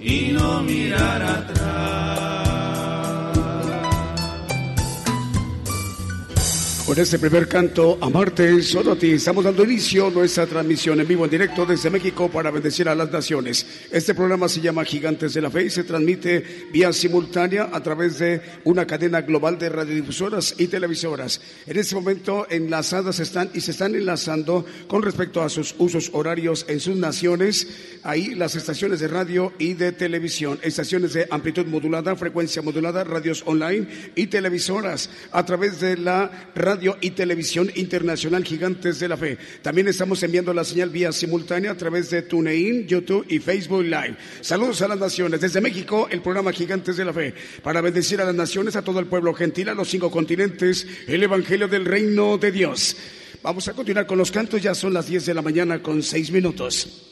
Y no mirar atrás. Este primer canto, Amarte solo a ti, estamos dando inicio a nuestra transmisión en vivo, en directo desde México para bendecir a las naciones. Este programa se llama Gigantes de la Fe y se transmite vía simultánea a través de una cadena global de radiodifusoras y televisoras. En este momento enlazadas están y se están enlazando con respecto a sus usos horarios en sus naciones, ahí las estaciones de radio y de televisión, estaciones de amplitud modulada, frecuencia modulada, radios online y televisoras a través de la radio y Televisión Internacional Gigantes de la Fe. También estamos enviando la señal vía simultánea a través de TuneIn, YouTube y Facebook Live. Saludos a las naciones. Desde México, el programa Gigantes de la Fe. Para bendecir a las naciones, a todo el pueblo gentil, a los cinco continentes, el Evangelio del Reino de Dios. Vamos a continuar con los cantos. Ya son las 10 de la mañana con seis minutos.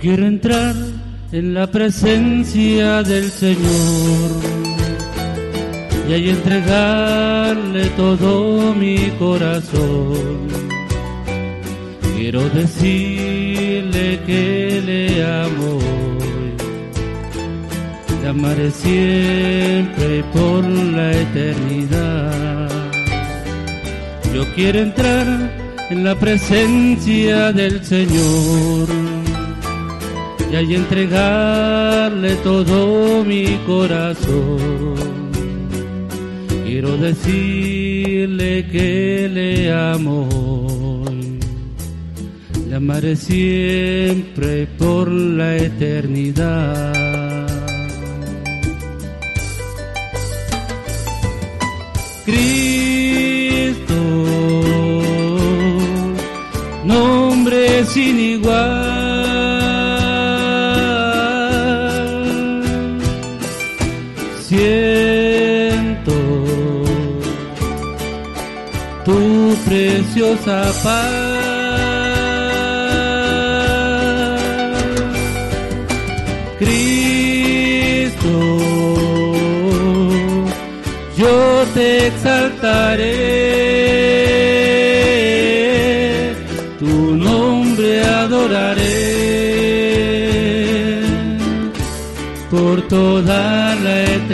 Quiero entrar en la presencia del Señor y ahí entregarle todo mi corazón. Quiero decirle que le amo, le amaré siempre por la eternidad. Yo quiero entrar en la presencia del Señor y ahí entregarle todo mi corazón. Quiero decirle que le amo, le amaré siempre por la eternidad. Cristo, nombre sin igual preciosa paz. Cristo, yo te exaltaré, tu nombre adoraré por toda la eternidad.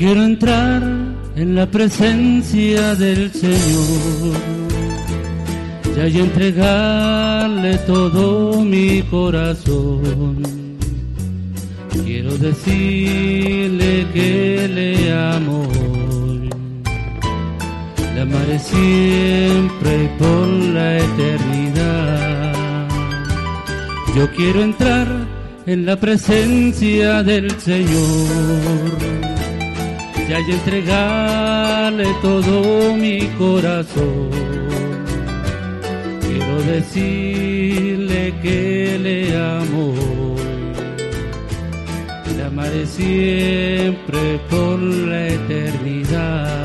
Quiero entrar en la presencia del Señor y ahí entregarle todo mi corazón. Quiero decirle que le amo, le amaré siempre por la eternidad. Yo quiero entrar en la presencia del Señor y hay entregarle todo mi corazón. Quiero decirle que le amo, le amaré siempre por la eternidad.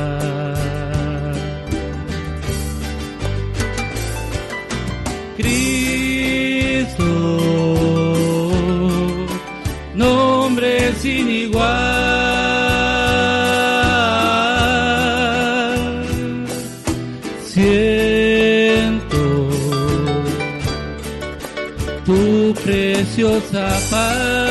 就这般。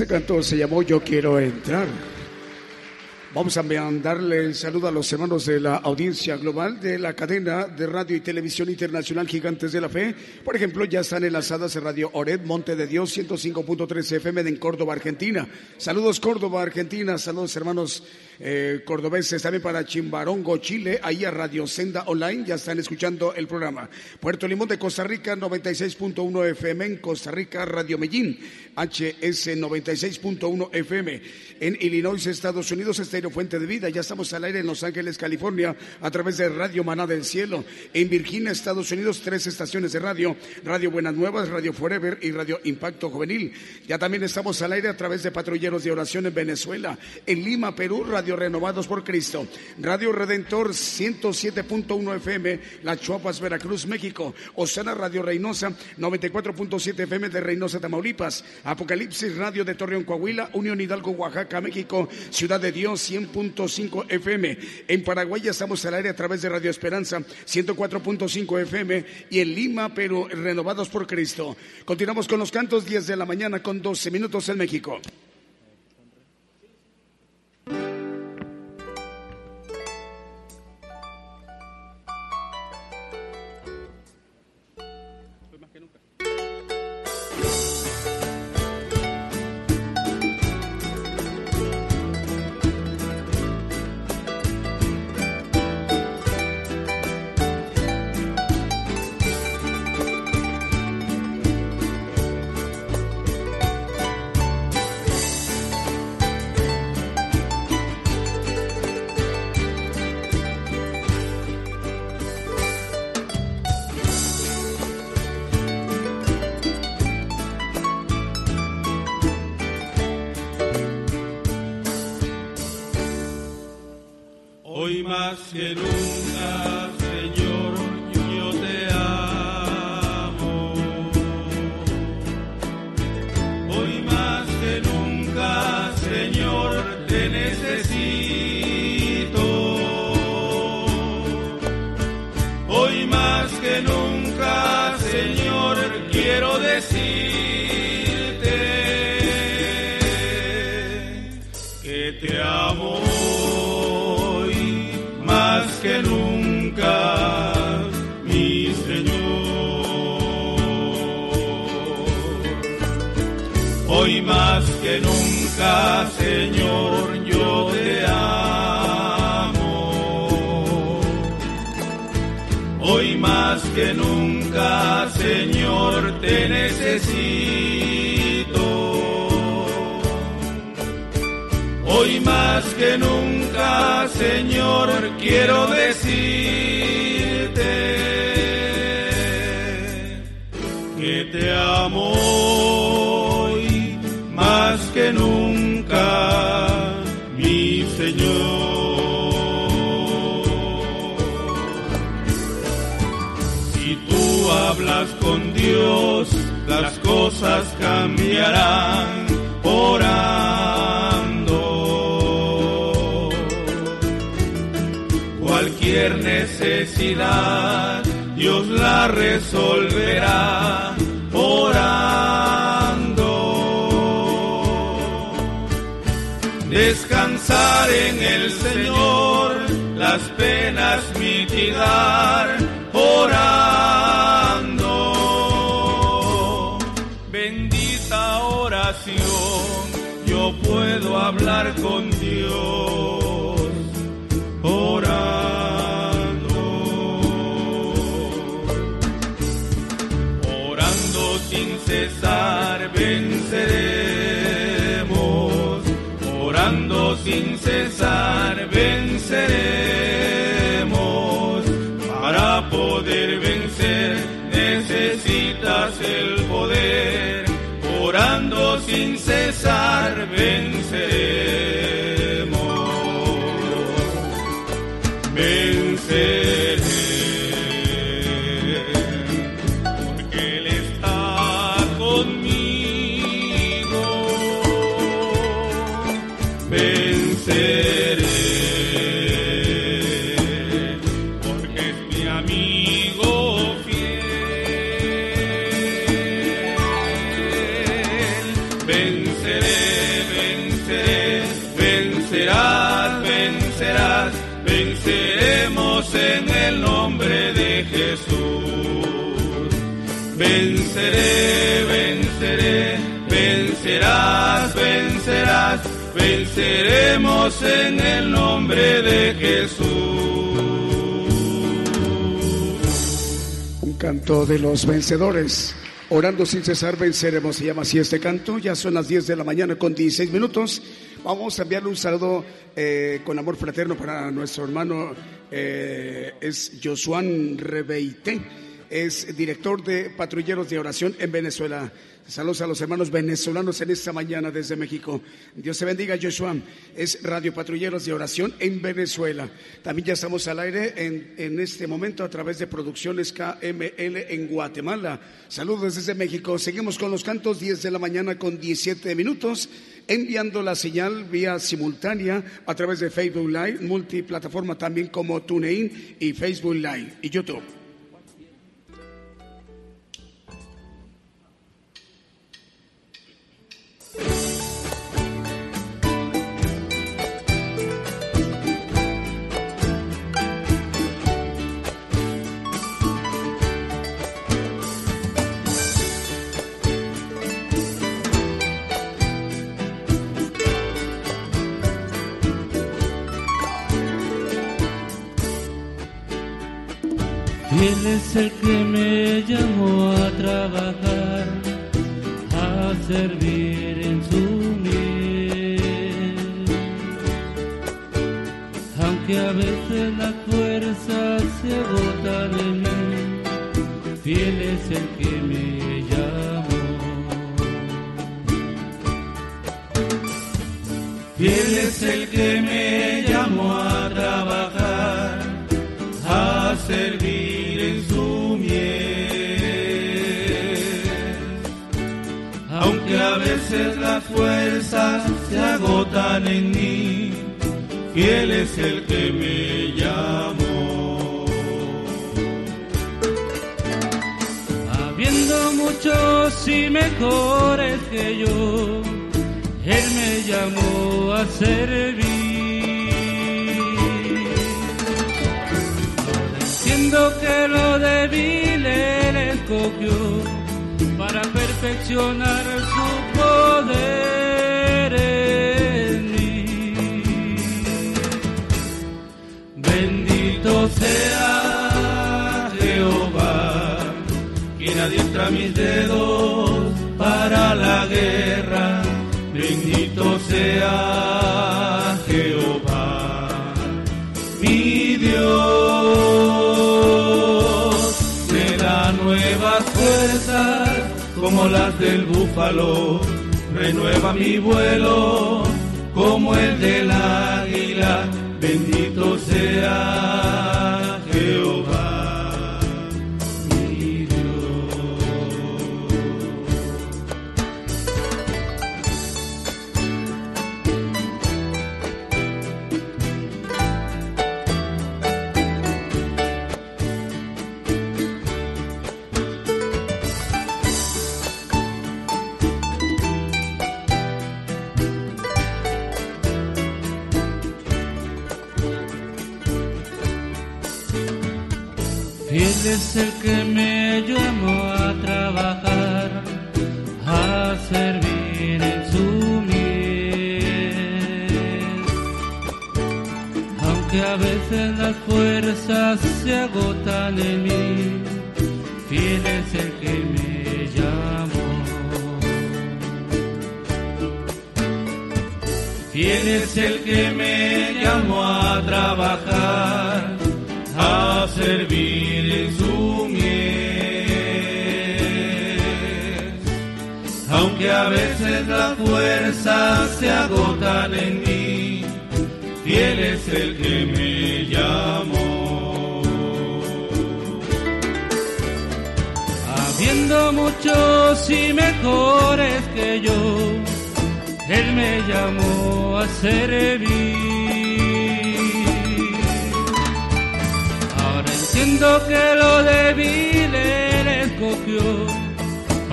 Este canto se llamó Yo quiero entrar. Vamos a mandarle el saludo a los hermanos de la audiencia global de la cadena de radio y televisión internacional Gigantes de la Fe. Por ejemplo, ya están enlazadas en Radio Ored, Monte de Dios, 105.3 FM en Córdoba, Argentina. Saludos Córdoba, Argentina. Saludos hermanos eh, cordobeses, también para Chimbarongo, Chile, ahí a Radio Senda Online, ya están escuchando el programa. Puerto Limón de Costa Rica, 96.1 FM en Costa Rica, Radio Medellín, HS 96.1 FM. En Illinois, Estados Unidos, Estéreo Fuente de Vida, ya estamos al aire en Los Ángeles, California, a través de Radio Maná del Cielo. En Virginia, Estados Unidos, tres estaciones de radio, Radio Buenas Nuevas, Radio Forever y Radio Impacto Juvenil. Ya también estamos al aire a través de Patrulleros de Oración en Venezuela. En Lima, Perú, Radio Radio Renovados por Cristo, Radio Redentor 107.1 FM, Las Chuapas, Veracruz, México, Osana Radio Reynosa 94.7 FM de Reynosa, Tamaulipas, Apocalipsis Radio de Torreón, Coahuila, Unión Hidalgo, Oaxaca, México, Ciudad de Dios 100.5 FM. En Paraguay ya estamos al aire a través de Radio Esperanza 104.5 FM y en Lima, Perú, Renovados por Cristo. Continuamos con los cantos 10 de la mañana con 12 minutos en México. Que nunca, los vencedores. Orando sin cesar venceremos, se llama así este canto. Ya son las 10 de la mañana con 16 minutos. Vamos a enviarle un saludo eh, con amor fraterno para nuestro hermano, eh, es Josuán Rebeité. Es director de patrulleros de oración en Venezuela. Saludos a los hermanos venezolanos en esta mañana desde México. Dios te bendiga, Joshua. Es Radio Patrulleros de Oración en Venezuela. También ya estamos al aire en, en este momento a través de Producciones KML en Guatemala. Saludos desde México. Seguimos con los cantos 10 de la mañana con 17 minutos, enviando la señal vía simultánea a través de Facebook Live, multiplataforma también como TuneIn y Facebook Live y YouTube. Fiel es el que me llamó a trabajar, a servir en su miel. Aunque a veces las fuerzas se agotan en mí, fiel es el que me llamó. Fiel es el que me llamó a trabajar, veces las fuerzas se agotan en mí, fiel es el que me llamó. Habiendo muchos y mejores que yo, Él me llamó a servir. Entiendo que lo débil Él escogió para perfeccionar su Bendito sea Jehová, quien adiestra mis dedos para la guerra. Bendito sea Jehová, mi Dios. Me da nuevas fuerzas como las del búfalo, renueva mi vuelo como el del águila. Bendito sea es el que me llamó a trabajar, a servir en su miel. Aunque a veces las fuerzas se agotan en mí, fiel es el que me llamó. Fiel es el que me llamó a trabajar, a servir Aunque a veces las fuerzas se agotan en mí, fiel es el que me llamó. Habiendo muchos y mejores que yo, Él me llamó a servir. Ahora entiendo que lo débil Él escogió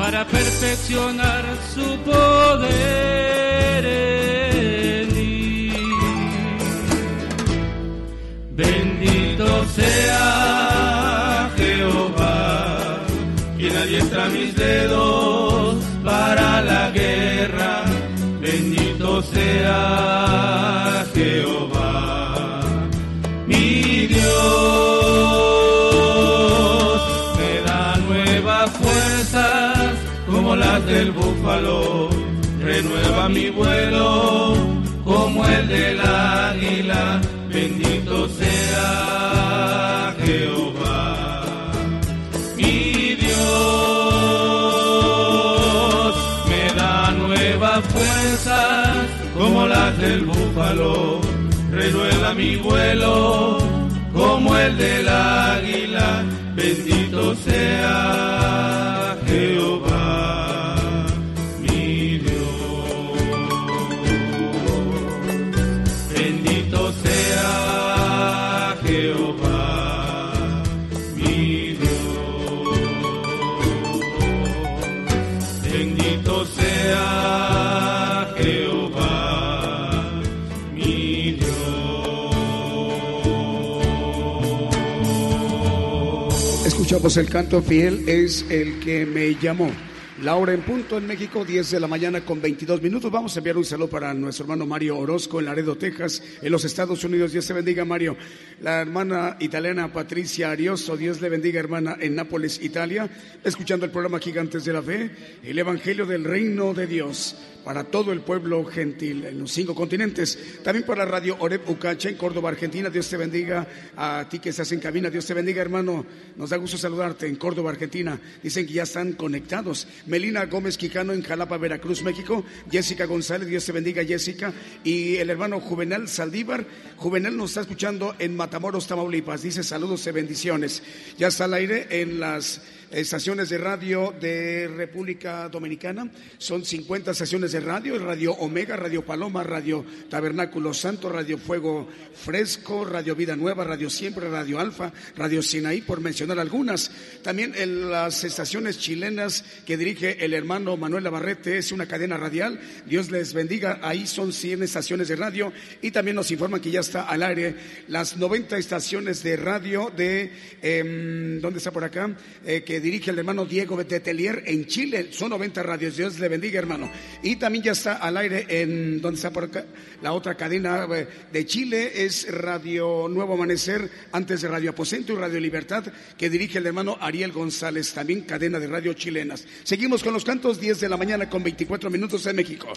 para perfeccionar su poder en. Bendito sea Jehová, quien adiestra mis dedos para la guerra. Bendito sea Jehová, mi Dios. alas del búfalo, renueva mi vuelo como el del águila, bendito sea Jehová. Mi Dios me da nuevas fuerzas como las del búfalo, renueva mi vuelo como el del águila, bendito sea El canto fiel, es el que me llamó. La hora en punto en México, 10 de la mañana con 22 minutos. Vamos a enviar un saludo para nuestro hermano Mario Orozco en Laredo, Texas, en los Estados Unidos. Dios te bendiga, Mario. La hermana italiana Patricia Arioso, Dios le bendiga, hermana, en Nápoles, Italia, escuchando el programa Gigantes de la Fe, el Evangelio del Reino de Dios para todo el pueblo gentil en los cinco continentes. También para Radio Oreb Ucacha en Córdoba, Argentina. Dios te bendiga a ti que estás en cabina. Dios te bendiga, hermano. Nos da gusto saludarte en Córdoba, Argentina. Dicen que ya están conectados. Melina Gómez Quijano en Jalapa, Veracruz, México. Jessica González, Dios te bendiga, Jessica. Y el hermano Juvenal Saldívar. Juvenal nos está escuchando en Matamoros, Tamaulipas. Dice saludos y bendiciones. Ya está al aire en las estaciones de radio de República Dominicana. Son 50 estaciones de radio, Radio Omega, Radio Paloma, Radio Tabernáculo Santo, Radio Fuego Fresco, Radio Vida Nueva, Radio Siempre, Radio Alfa, Radio Sinaí, por mencionar algunas. También en las estaciones chilenas que dirige el hermano Manuel Navarrete, es una cadena radial. Dios les bendiga. Ahí son 100 estaciones de radio y también nos informan que ya está al aire las 90 estaciones de radio de, eh, ¿dónde está por acá? Eh, que dirige el hermano Diego Betetelier en Chile. Son 90 radios. Dios le bendiga, hermano. Y también ya está al aire en, ¿dónde está por acá? La otra cadena eh, de Chile es Radio Nuevo Amanecer, antes de Radio Aposento y Radio Libertad, que dirige el hermano Ariel González, también cadena de radio chilenas. Seguimos con los cantos, 10 de la mañana con 24 minutos en México.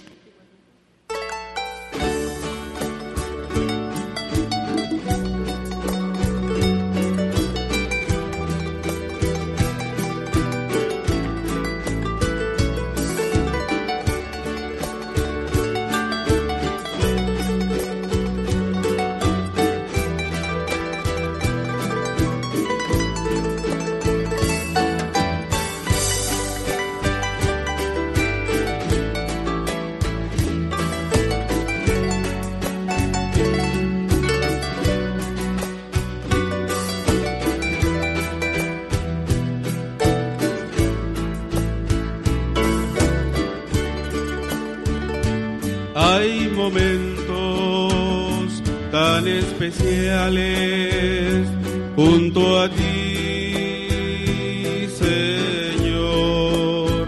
Especiales junto a ti, Señor.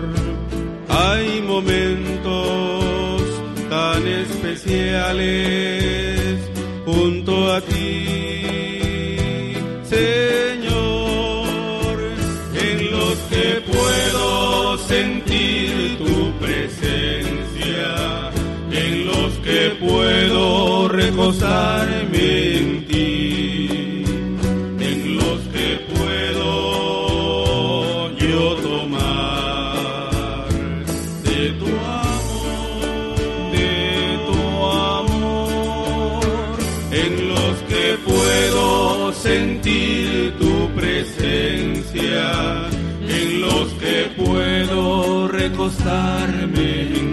Hay momentos tan especiales junto a ti, Señor, en los que puedo sentir tu presencia, en los que puedo recostarme recostarme en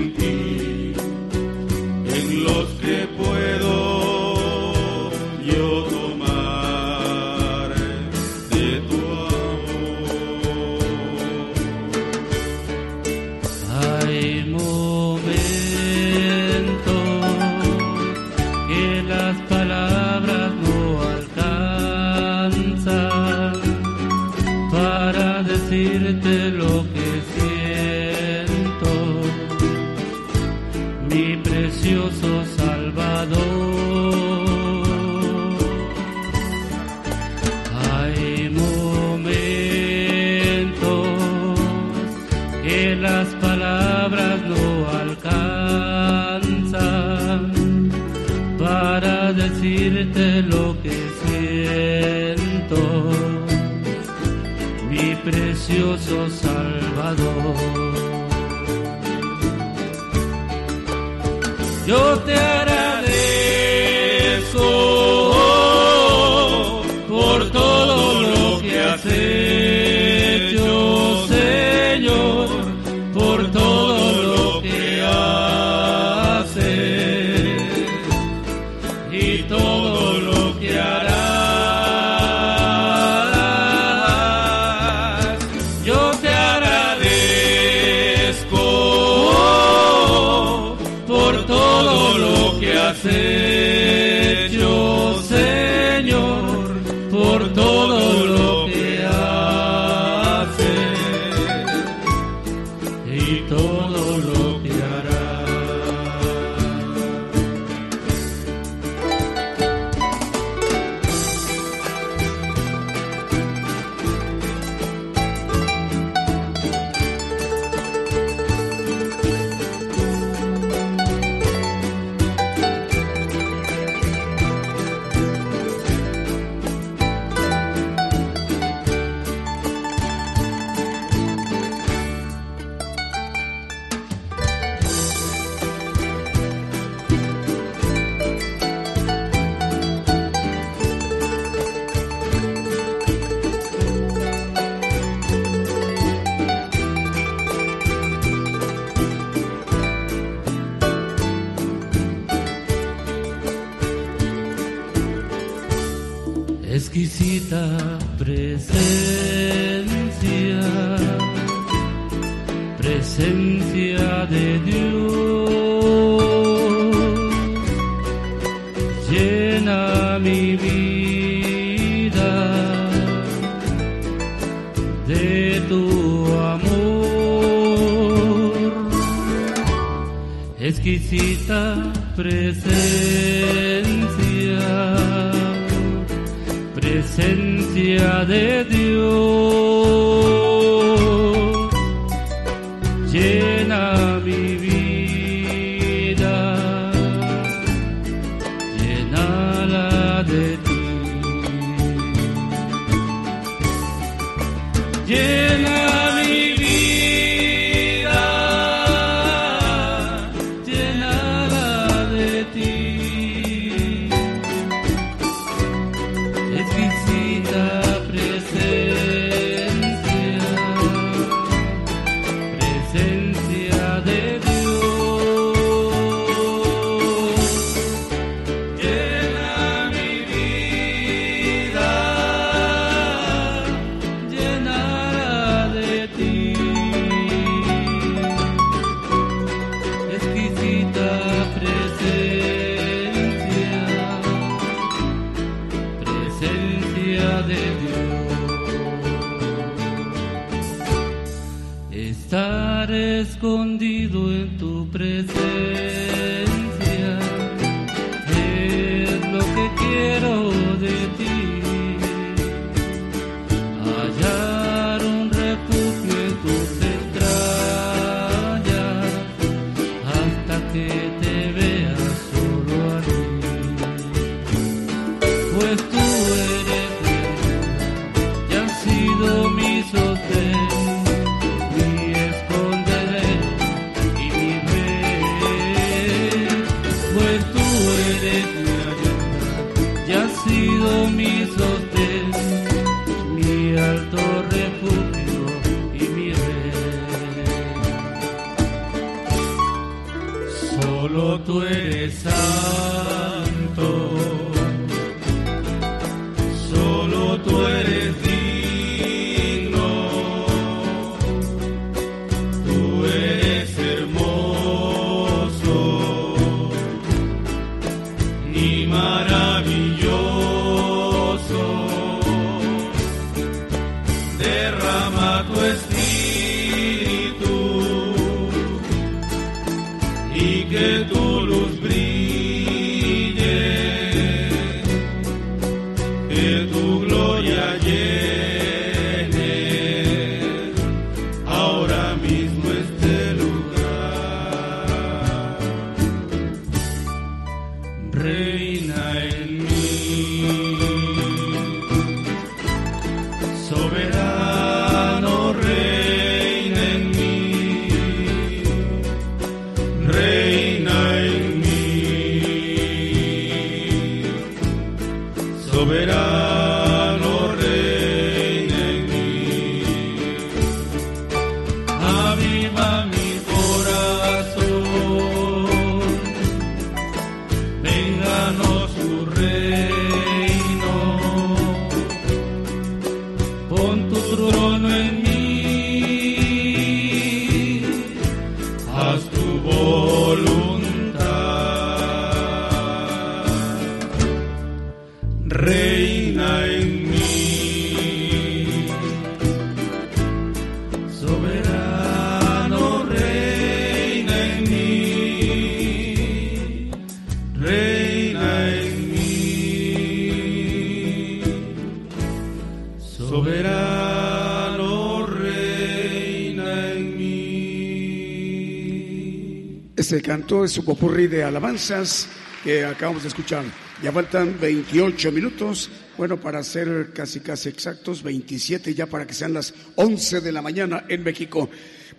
presencia, presencia, presencia de Dios. Llena mi vida de tu amor. Exquisita presencia. presencia gracia de Dios. Canto es su popurrí de alabanzas que acabamos de escuchar. Ya faltan 28 minutos, bueno, para ser casi casi exactos, 27 ya para que sean las 11 de la mañana en México.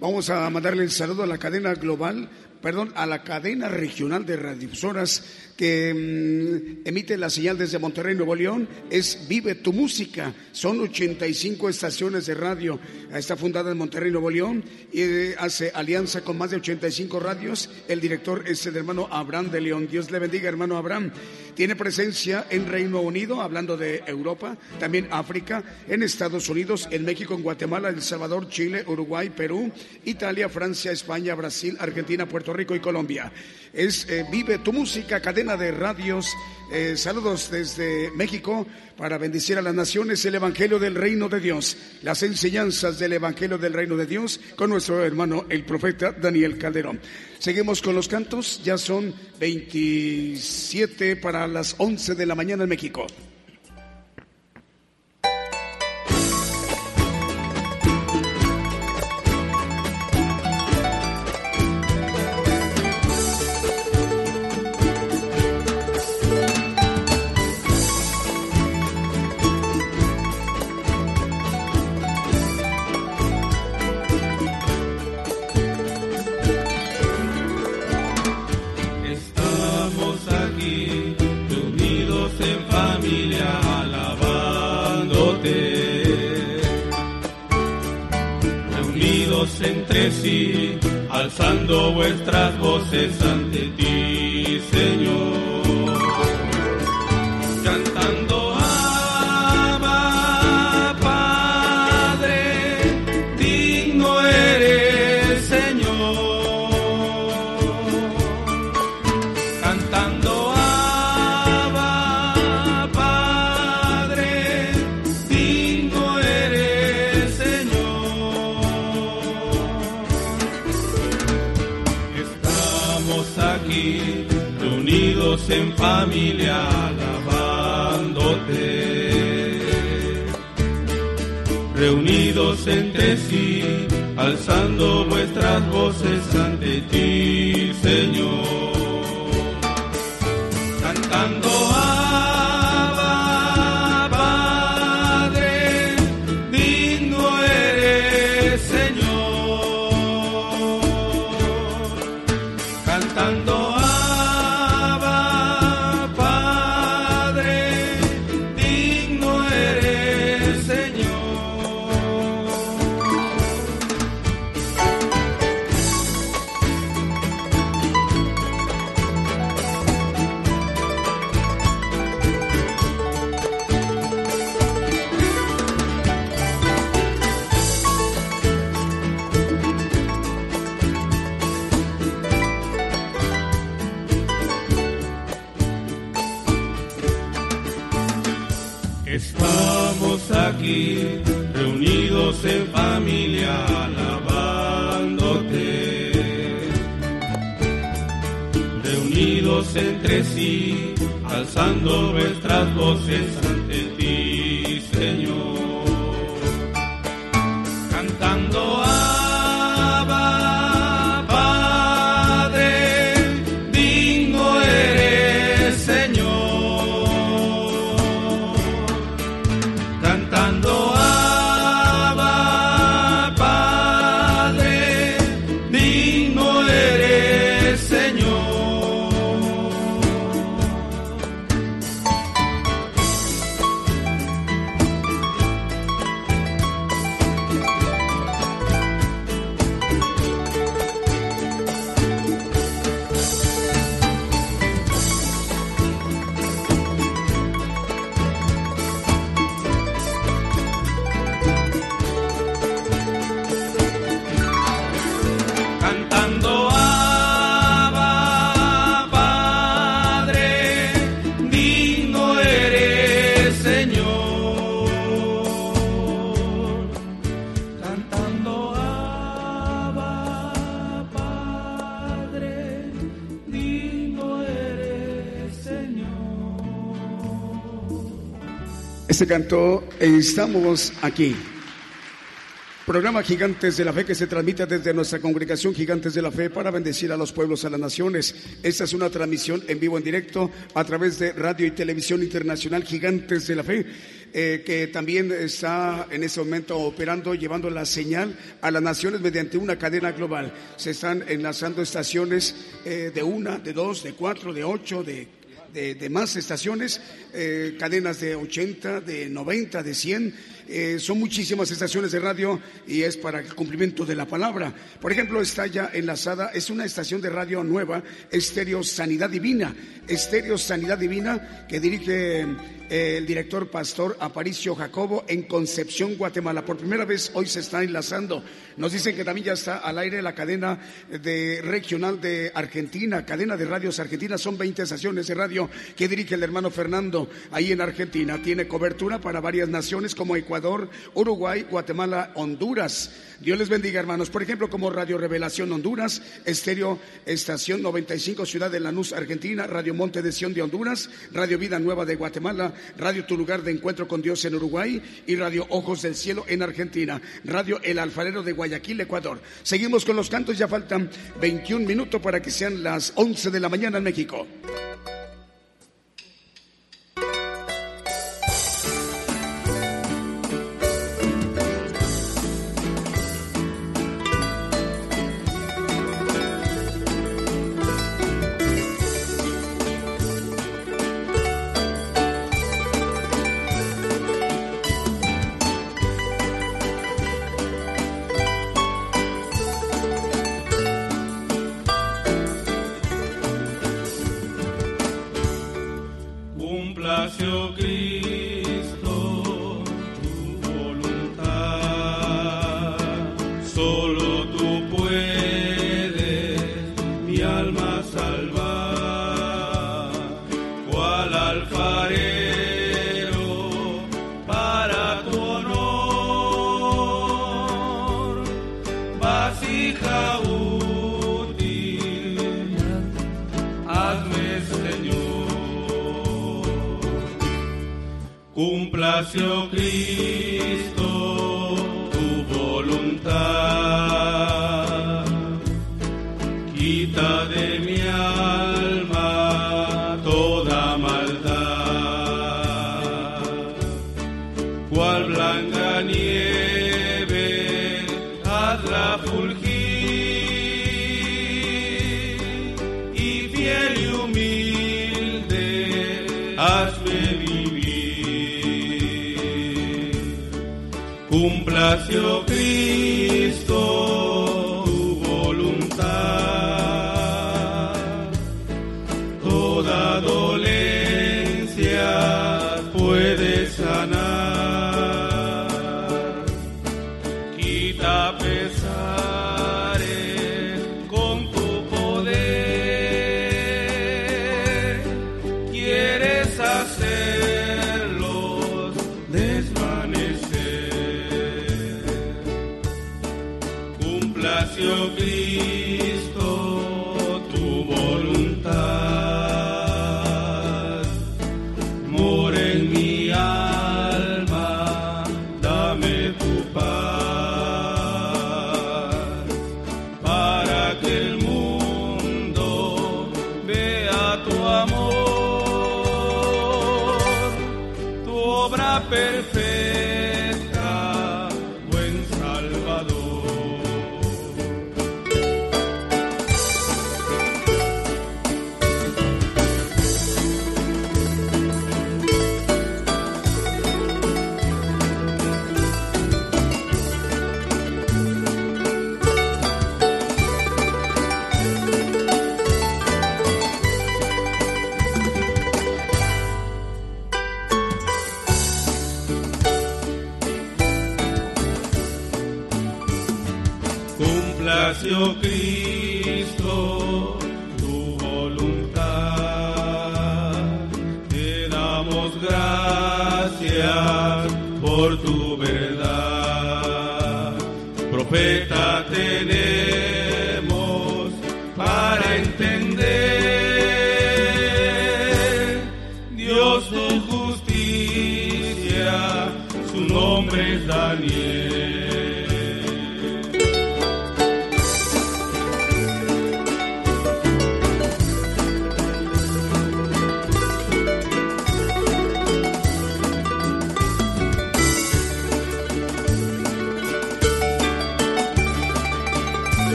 Vamos a mandarle el saludo a la cadena global, perdón, a la cadena regional de radiodifusoras que mm, emite la señal desde Monterrey, Nuevo León, es Vive tu Música. Son 85 estaciones de radio. Está fundada en Monterrey, Nuevo León y eh, hace alianza con más de 85 radios. El director es el hermano Abraham de León. Dios le bendiga, hermano Abraham. Tiene presencia en Reino Unido, hablando de Europa, también África, en Estados Unidos, en México, en Guatemala, El Salvador, Chile, Uruguay, Perú, Italia, Francia, España, Brasil, Argentina, Puerto Rico y Colombia. Es eh, Vive tu Música, cadena de radios. Eh, saludos desde México para bendecir a las naciones el Evangelio del Reino de Dios, las enseñanzas del Evangelio del Reino de Dios con nuestro hermano el profeta Daniel Calderón. Seguimos con los cantos, ya son 27 para las 11 de la mañana en México. Sí, alzando vuestras voces ante ti, Señor. Reunidos entre sí, alzando vuestras voces ante ti, Señor. En familia alabándote. Reunidos entre sí, alzando nuestras voces cantó Estamos aquí. Programa Gigantes de la Fe que se transmite desde nuestra congregación Gigantes de la Fe para bendecir a los pueblos, a las naciones. Esta es una transmisión en vivo, en directo, a través de Radio y Televisión Internacional Gigantes de la Fe. Eh, que también está en ese momento operando, llevando la señal a las naciones mediante una cadena global. Se están enlazando estaciones eh, de una, de dos, de cuatro, de ocho, de de, más estaciones, eh, cadenas de 80, de 90, de 100. Eh, son muchísimas estaciones de radio y es para el cumplimiento de la palabra. Por ejemplo, está ya enlazada, es una estación de radio nueva, Estéreo Sanidad Divina. Estéreo Sanidad Divina que dirige el director pastor Aparicio Jacobo en Concepción, Guatemala. Por primera vez hoy se está enlazando. Nos dicen que también ya está al aire la cadena de regional de Argentina, cadena de radios argentinas. Son 20 estaciones de radio que dirige el hermano Fernando ahí en Argentina. Tiene cobertura para varias naciones como Ecuador, Uruguay, Guatemala, Honduras. Dios les bendiga, hermanos. Por ejemplo, como Radio Revelación Honduras, Estéreo Estación 95 Ciudad de Lanús, Argentina, Radio Monte de Sion de Honduras, Radio Vida Nueva de Guatemala, Radio Tu Lugar de Encuentro con Dios en Uruguay y Radio Ojos del Cielo en Argentina, Radio El Alfarero de Guayaquil, Ecuador. Seguimos con los cantos, ya faltan 21 minutos para que sean las 11 de la mañana en México. Su nombre es Daniel.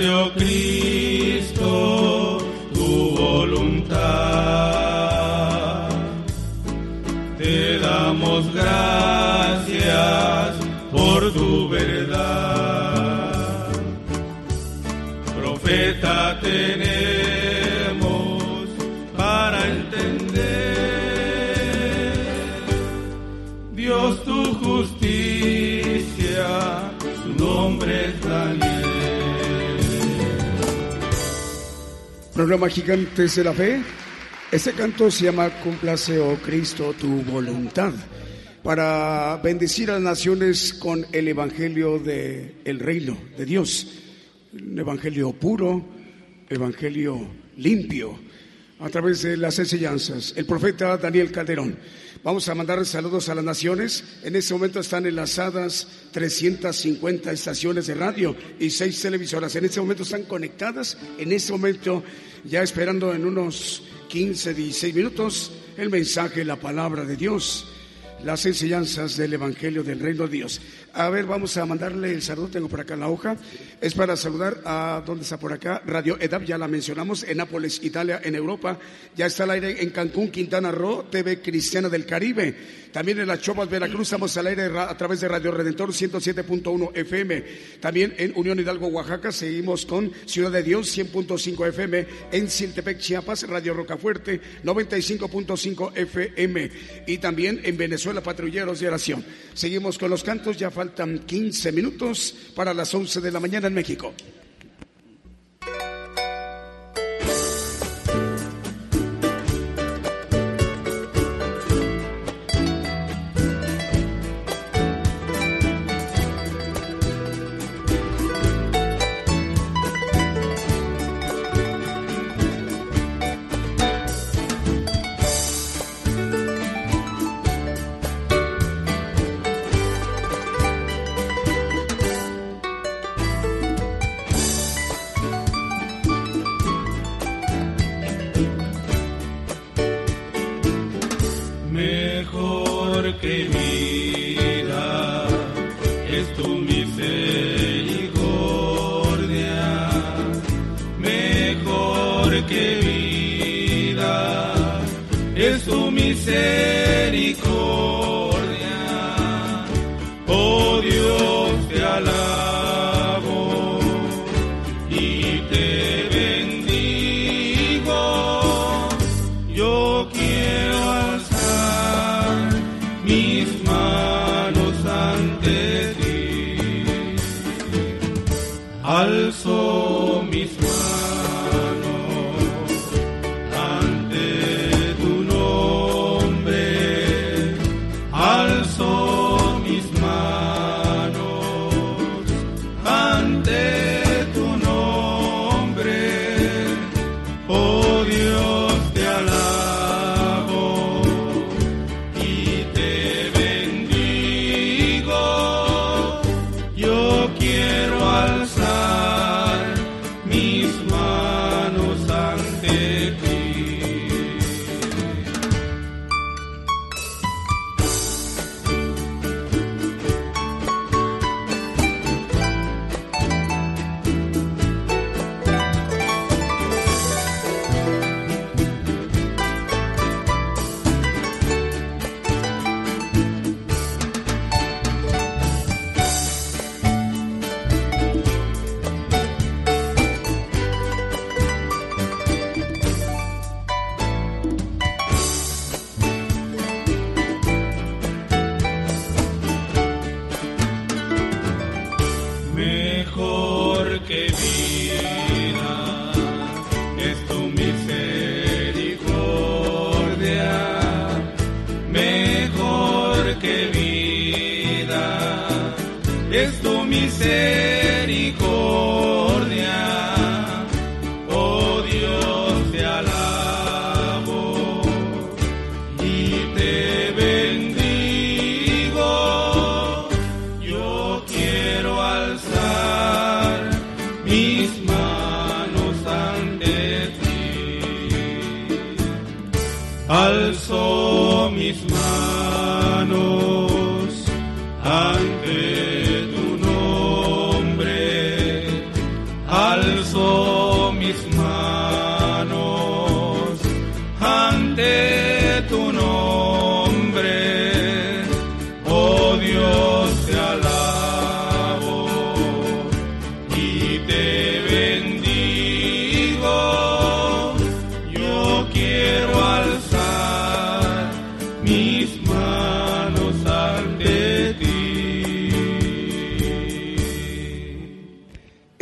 Complace, Programa Gigantes de la Fe. Este canto se llama Complace, oh Cristo, tu voluntad. Para bendecir a las naciones con el Evangelio del el reino de Dios. Un Evangelio puro, Evangelio limpio, a través de las enseñanzas. El profeta Daniel Calderón. Vamos a mandar saludos a las naciones. En este momento están enlazadas 350 estaciones de radio y seis televisoras. En este momento están conectadas. En este momento, ya esperando en unos 15, 16 minutos, el mensaje, la palabra de Dios, las enseñanzas del Evangelio del Reino de Dios. A ver, vamos a mandarle el saludo. Tengo por acá la hoja. Es para saludar a, ¿dónde está por acá? Radio EDAP, ya la mencionamos, en Nápoles, Italia, en Europa. Ya está al aire en Cancún, Quintana Roo, TV Cristiana del Caribe. También en Las Chopas, Veracruz, estamos al aire a través de Radio Redentor 107.1 FM. También en Unión Hidalgo, Oaxaca, seguimos con Ciudad de Dios 100.5 FM. En Siltepec, Chiapas, Radio Rocafuerte 95.5 FM. Y también en Venezuela, Patrulleros de Oración. Seguimos con los cantos, ya faltan 15 minutos para las 11 de la mañana en México.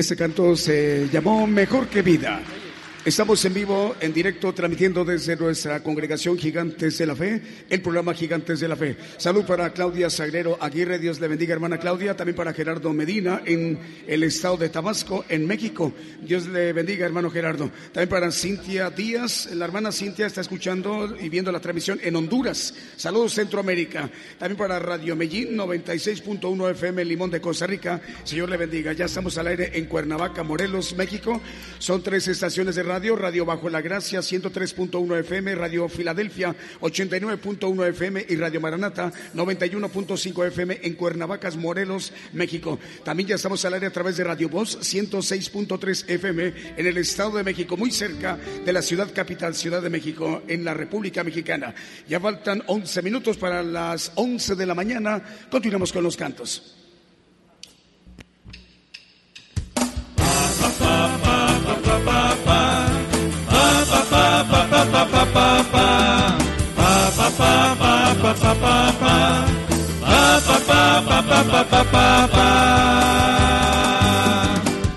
Este canto se llamó Mejor que Vida. Estamos en vivo, en directo, transmitiendo desde nuestra congregación Gigantes de la Fe, el programa Gigantes de la Fe. Salud para Claudia Sagrero Aguirre, Dios le bendiga, hermana Claudia. También para Gerardo Medina, en el estado de Tabasco, en México. Dios le bendiga, hermano Gerardo. También para Cintia Díaz, la hermana Cintia está escuchando y viendo la transmisión en Honduras. Saludos, Centroamérica. También para Radio Medellín, 96.1 FM, Limón de Costa Rica. Señor le bendiga. Ya estamos al aire en Cuernavaca, Morelos, México. Son tres estaciones de radio Radio, Bajo la Gracia 103.1 FM, Radio Filadelfia 89.1 FM y Radio Maranata 91.5 FM en Cuernavacas, Morelos, México. También ya estamos al aire a través de Radio Voz 106.3 FM en el Estado de México, muy cerca de la ciudad capital, Ciudad de México, en la República Mexicana. Ya faltan 11 minutos para las 11 de la mañana. Continuamos con los cantos.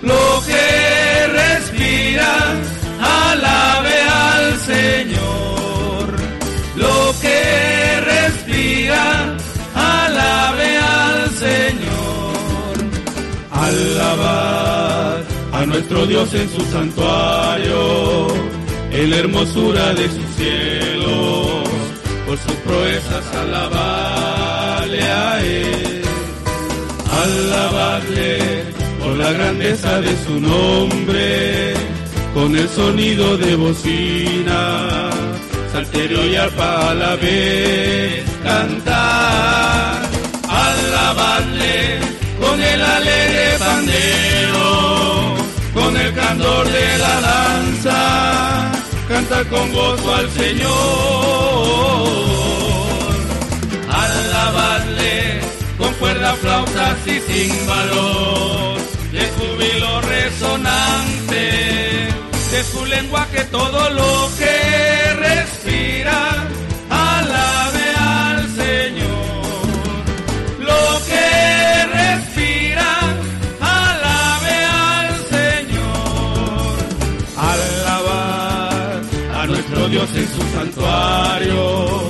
Lo que respira, alabe al Señor. Lo que respira, alabe al Señor. Alabar a nuestro Dios en su santuario, en la hermosura de su cielo, por sus proezas alabarle a Él, alabarle por la grandeza de su nombre, con el sonido de bocina, salterio y arpa a la vez, cantar, alabarle con el alegre pandero, con el candor de la danza, canta con gozo al Señor. Alabarle con cuerda, flautas y címbalos, de júbilo resonante, de su lengua que todo lo que respira, alabe En su santuario,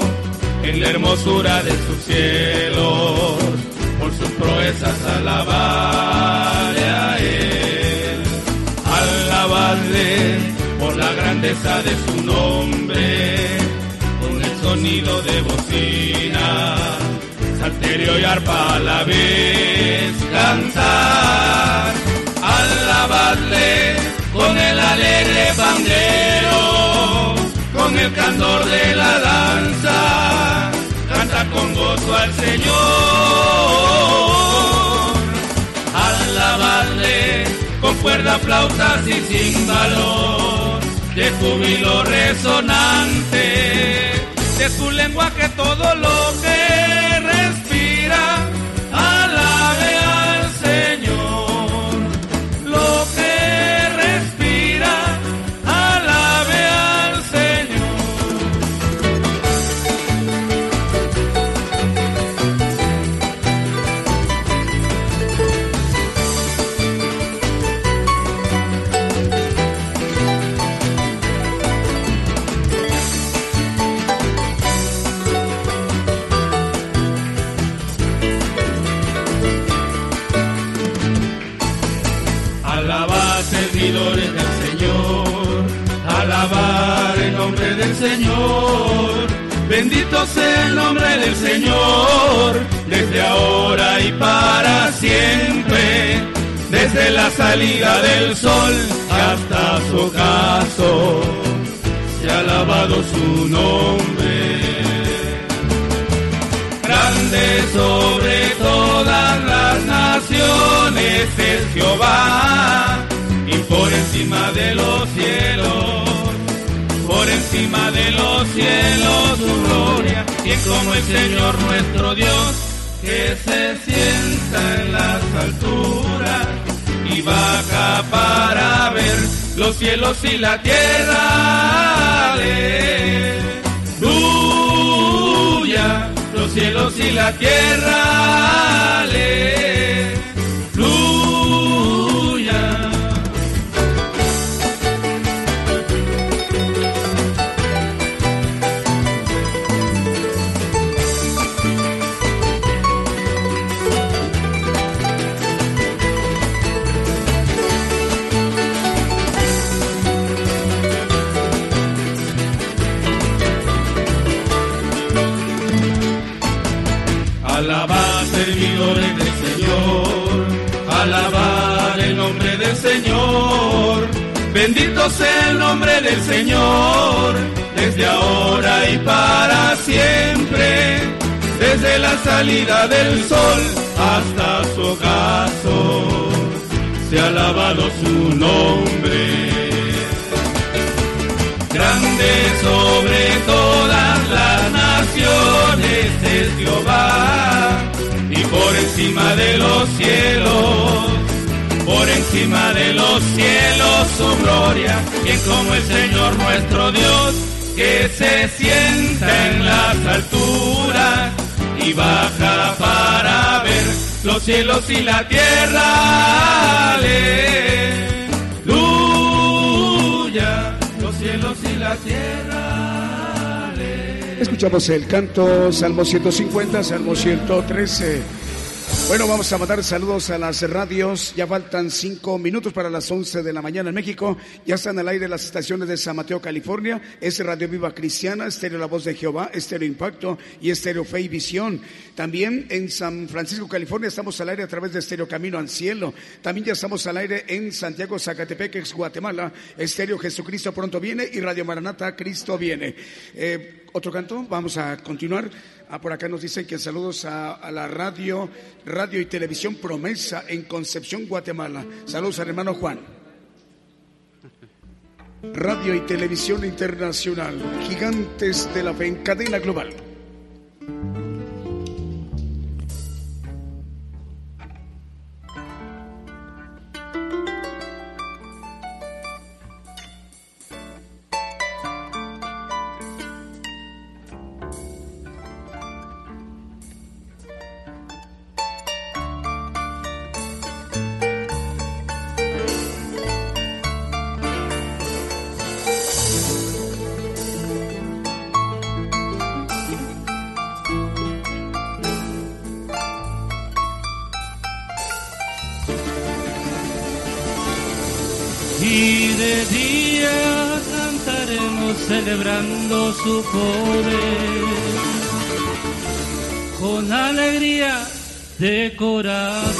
en la hermosura de sus cielos, por sus proezas alabarle a Él. Alabarle por la grandeza de su nombre, con el sonido de bocina salterio y arpa a la vez cantar, alabarle con el alegre bandero, con el candor de la danza, canta con gozo al Señor, alabarle con cuerda, flautas y címbalos, de júbilo resonante, de su lengua que todo lo que respira, alabe El nombre del Señor, desde ahora y para siempre, desde la salida del sol hasta su ocaso, se ha alabado su nombre. Grande sobre todas las naciones es Jehová y por encima de los cielos, encima de los cielos su gloria y como el Señor nuestro Dios que se sienta en las alturas y baja para ver los cielos y la tierra. Aleluya los cielos y la tierra. Bendito sea el nombre del Señor, desde ahora y para siempre, desde la salida del sol hasta su ocaso, se ha alabado su nombre. Grande sobre todas las naciones es Jehová, y por encima de los cielos por encima de los cielos su gloria, quien como el Señor nuestro Dios, que se sienta en las alturas y baja para ver los cielos y la tierra. Aleluya, los cielos y la tierra. Escuchamos el canto Salmo 150, Salmo 113. Bueno, vamos a mandar saludos a las radios. Ya faltan cinco minutos para las once de la mañana en México. Ya están al aire las estaciones de San Mateo, California. Es Radio Viva Cristiana, Estéreo La Voz de Jehová, Estéreo Impacto y Estéreo Fe y Visión. También en San Francisco, California, estamos al aire a través de Estéreo Camino al Cielo. También ya estamos al aire en Santiago, Zacatepec, Guatemala. Estéreo Jesucristo pronto viene y Radio Maranata, Cristo viene. Eh, otro canto, vamos a continuar. Ah, por acá nos dicen que saludos a, la radio, radio y televisión Promesa en Concepción, Guatemala. Saludos al hermano Juan. Radio y televisión internacional, gigantes de la fe en cadena global. Su poder. Con alegría de corazón,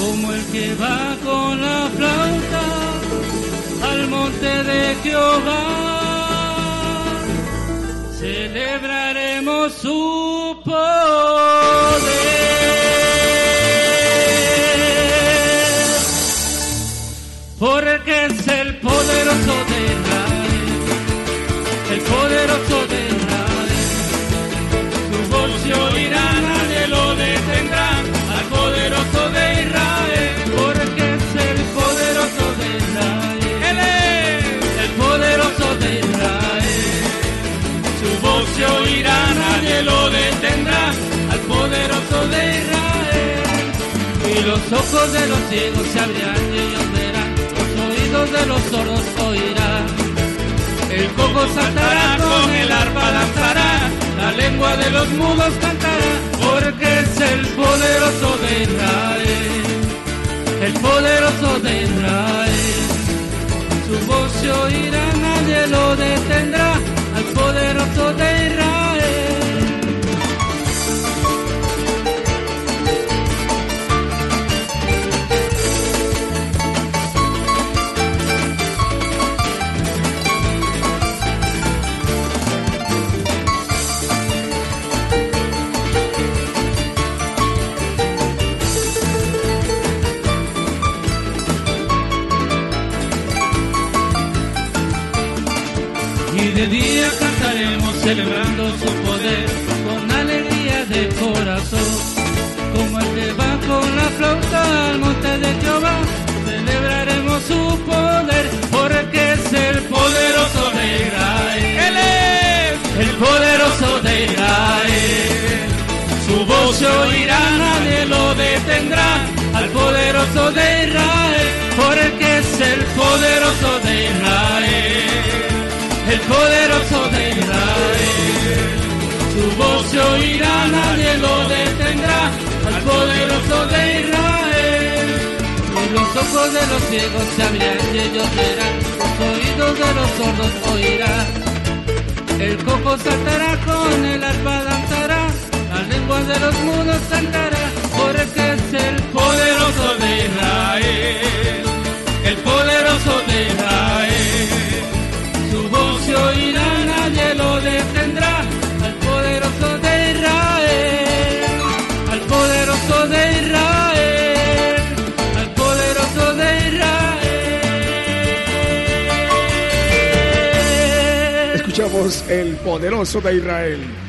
como el que va con la flauta al monte de Jehová, celebraremos su se oirá, nadie lo detendrá, al poderoso de Israel. Y los ojos de los ciegos se abrirán y ellos de los sordos oirá. El coco saltará, con el arpa danzará, la lengua de los mudos cantará, porque es el poderoso de Israel, el poderoso de Israel. Su voz se oirá, nadie lo detendrá, al poderoso de Israel. Celebrando su poder con alegría de corazón. Como el que va con la flauta al monte de Jehová, celebraremos su poder porque es el poderoso de Israel. Él es el poderoso de Israel. Su voz se oirá, nadie lo detendrá al poderoso de Israel, porque es el poderoso de Israel el poderoso de Israel. Su voz se oirá, nadie lo detendrá, al poderoso de Israel. Y los ojos de los ciegos se abrirán y ellos verán, los oídos de los sordos oirán. El cojo saltará, con el arpa danzará, la lengua de los mudos cantará porque es el poderoso de Israel, el poderoso de Israel. Detendrá, al poderoso de Israel, al poderoso de Israel, al poderoso de Israel. Escuchamos el poderoso de Israel.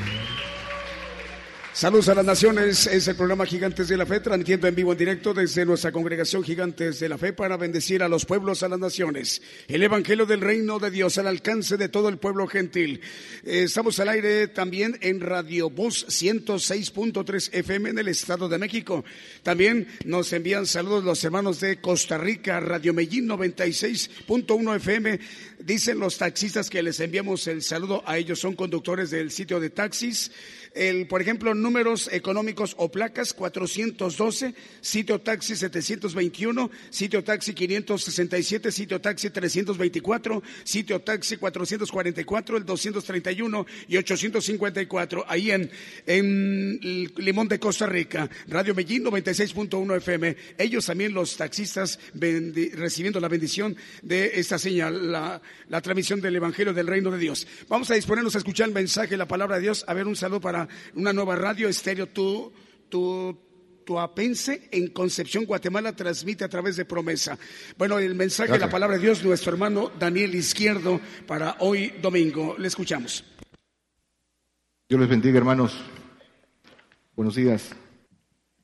Saludos a las naciones, es el programa Gigantes de la Fe, transmitiendo en vivo en directo desde nuestra congregación Gigantes de la Fe para bendecir a los pueblos, a las naciones. El Evangelio del Reino de Dios al alcance de todo el pueblo gentil. Eh, Estamos al aire también en Radio Voz 106.3 FM en el Estado de México. También nos envían saludos los hermanos de Costa Rica, Radio Medellín 96.1 FM. Dicen los taxistas que les enviamos el saludo a ellos, son conductores del sitio de taxis. El, por ejemplo, números económicos o placas 412, sitio taxi 721, sitio taxi 567, sitio taxi 324, sitio taxi 444, el 231 y 854, ahí en, en Limón de Costa Rica, Radio Medellín 96.1 FM. Ellos también, los taxistas, recibiendo la bendición de esta señal, la, la transmisión del Evangelio del Reino de Dios. Vamos a disponernos a escuchar el mensaje, la palabra de Dios. A ver, un saludo para una nueva radio estéreo, tu, tu, Tuapense en Concepción, Guatemala, transmite a través de promesa. Bueno, el mensaje de la palabra de Dios, nuestro hermano Daniel Izquierdo, para hoy domingo. Le escuchamos. Dios les bendiga, hermanos. Buenos días.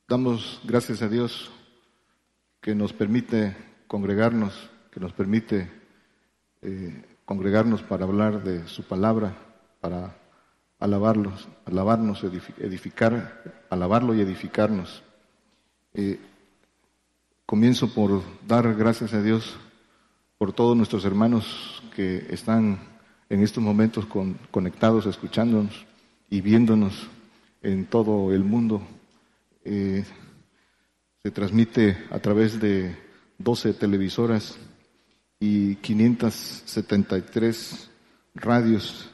Damos gracias a Dios que nos permite congregarnos, que nos permite eh, congregarnos para hablar de su palabra, para alabarlos, alabarnos, edifi- edificar, alabarlo y edificarnos. Eh, comienzo por dar gracias a Dios por todos nuestros hermanos que están en estos momentos con- conectados, escuchándonos y viéndonos en todo el mundo. Eh, se transmite a través de 12 televisoras y 573 radios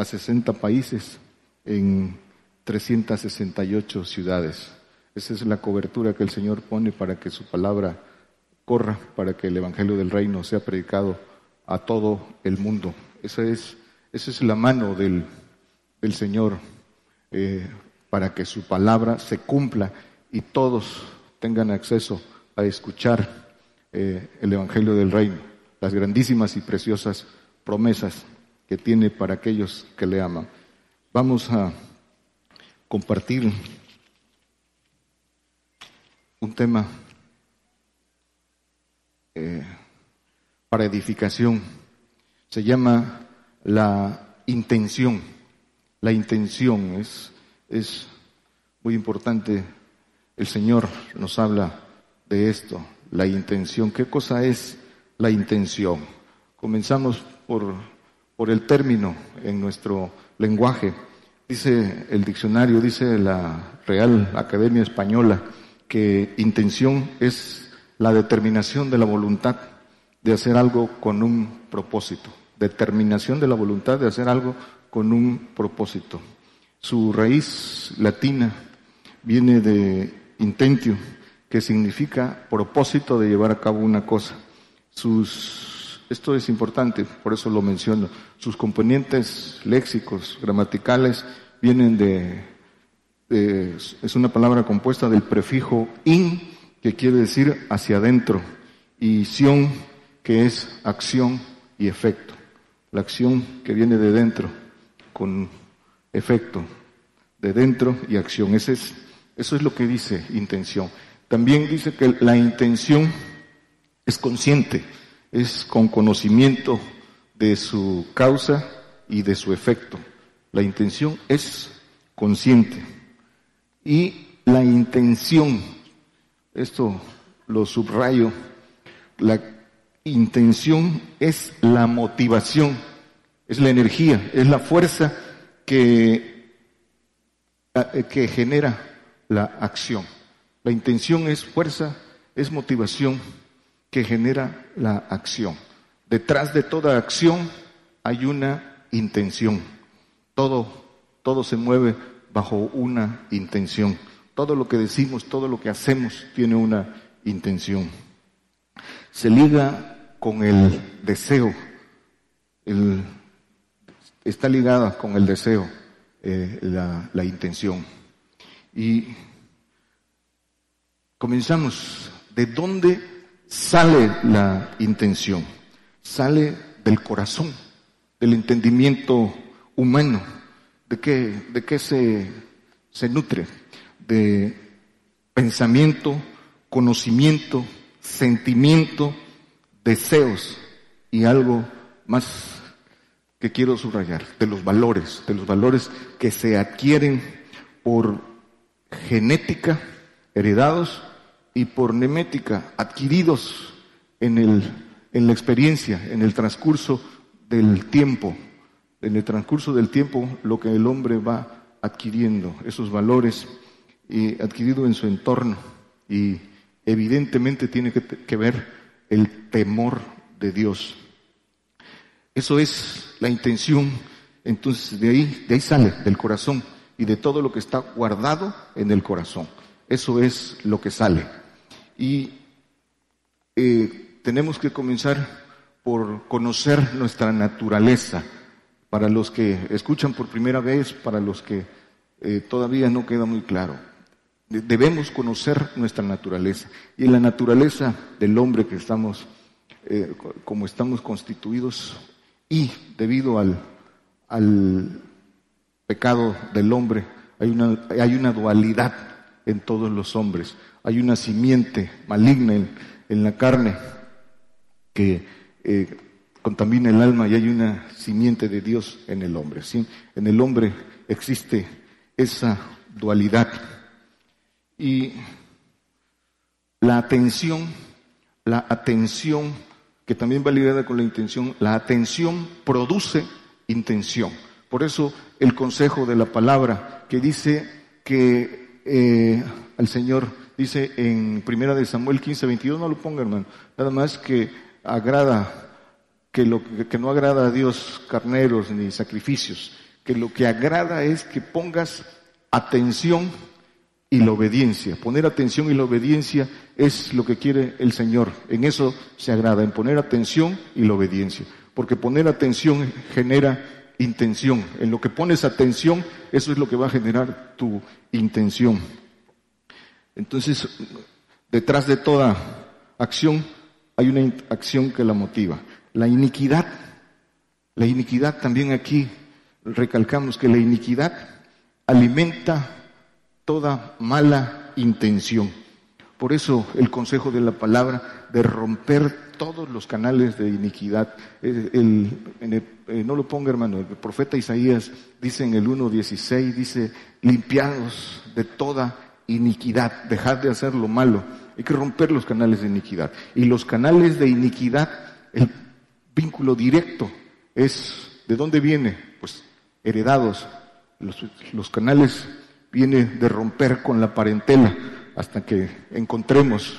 a 60 países en 368 ciudades. Esa es la cobertura que el Señor pone para que su palabra corra, para que el Evangelio del Reino sea predicado a todo el mundo. Esa es, esa es la mano del, del Señor eh, para que su palabra se cumpla y todos tengan acceso a escuchar eh, el Evangelio del Reino, las grandísimas y preciosas promesas que tiene para aquellos que le aman. Vamos a compartir un tema eh, para edificación. Se llama la intención. La intención es, es muy importante. El Señor nos habla de esto, la intención. ¿Qué cosa es la intención? Comenzamos por, por el término en nuestro lenguaje. Dice el diccionario, dice la Real Academia Española, que intención es la determinación de la voluntad de hacer algo con un propósito. Determinación de la voluntad de hacer algo con un propósito. Su raíz latina viene de intentio, que significa propósito de llevar a cabo una cosa. Sus, esto es importante, por eso lo menciono. Sus componentes léxicos, gramaticales, vienen de, es una palabra compuesta del prefijo in, que quiere decir hacia adentro, y sion, que es acción y efecto. La acción que viene de dentro, con efecto, de dentro y acción. Ese es, eso es lo que dice intención. También dice que la intención es consciente, es con conocimiento de su causa y de su efecto. La intención es consciente. Y la intención, esto lo subrayo, la intención es la motivación, es la energía, es la fuerza que, eh, que genera la acción. La intención es fuerza, es motivación que genera la acción. Detrás de toda acción hay una intención. Todo, todo se mueve bajo una intención. Todo lo que decimos, todo lo que hacemos tiene una intención. Se liga con el deseo, está ligada con el deseo eh, la, la intención. Y comenzamos. ¿De dónde sale la intención? Sale del corazón, del entendimiento humano. ¿De qué, de qué se, se nutre? De pensamiento, conocimiento, sentimiento, deseos y algo más que quiero subrayar, de los valores, de los valores que se adquieren por genética, heredados, y por nemética, adquiridos en, el, en la experiencia, en el transcurso del tiempo. En el transcurso del tiempo, lo que el hombre va adquiriendo, esos valores y adquirido en su entorno. Y evidentemente tiene que, que ver el temor de Dios. Eso es la intención. Entonces, de ahí, de ahí sale, del corazón y de todo lo que está guardado en el corazón. Eso es lo que sale. Y eh, tenemos que comenzar por conocer nuestra naturaleza. Para los que escuchan por primera vez, para los que eh, todavía no queda muy claro. Debemos conocer nuestra naturaleza. Y en la naturaleza del hombre que estamos, eh, como estamos constituidos, y debido al, al pecado del hombre, hay una, hay una dualidad en todos los hombres. Hay una simiente maligna en, la carne que eh, contamina el alma y hay una simiente de Dios en el hombre. ¿sí? En el hombre existe esa dualidad. Y la atención, la atención, que también va ligada con la intención, la atención produce intención. Por eso el consejo de la palabra que dice que eh, al Señor, dice en Primera de Samuel 15, 22, no lo ponga hermano, nada más que agrada, que lo que no agrada a Dios carneros ni sacrificios, que lo que agrada es que pongas atención y la obediencia. Poner atención y la obediencia es lo que quiere el Señor. En eso se agrada, en poner atención y la obediencia. Porque poner atención genera intención. En lo que pones atención, eso es lo que va a generar tu intención. Entonces, detrás de toda acción hay una acción que la motiva. La iniquidad, la iniquidad también aquí recalcamos que la iniquidad alimenta toda mala intención. Por eso el consejo de la palabra de romper todos los canales de iniquidad. El, eh, no lo ponga hermano, el profeta Isaías dice en el 1.16, dice, limpiados de toda iniquidad, dejad de hacer lo malo. Hay que romper los canales de iniquidad. Y los canales de iniquidad, el vínculo directo es, ¿de dónde viene? Pues heredados. Los, canales viene de romper con la parentela hasta que encontremos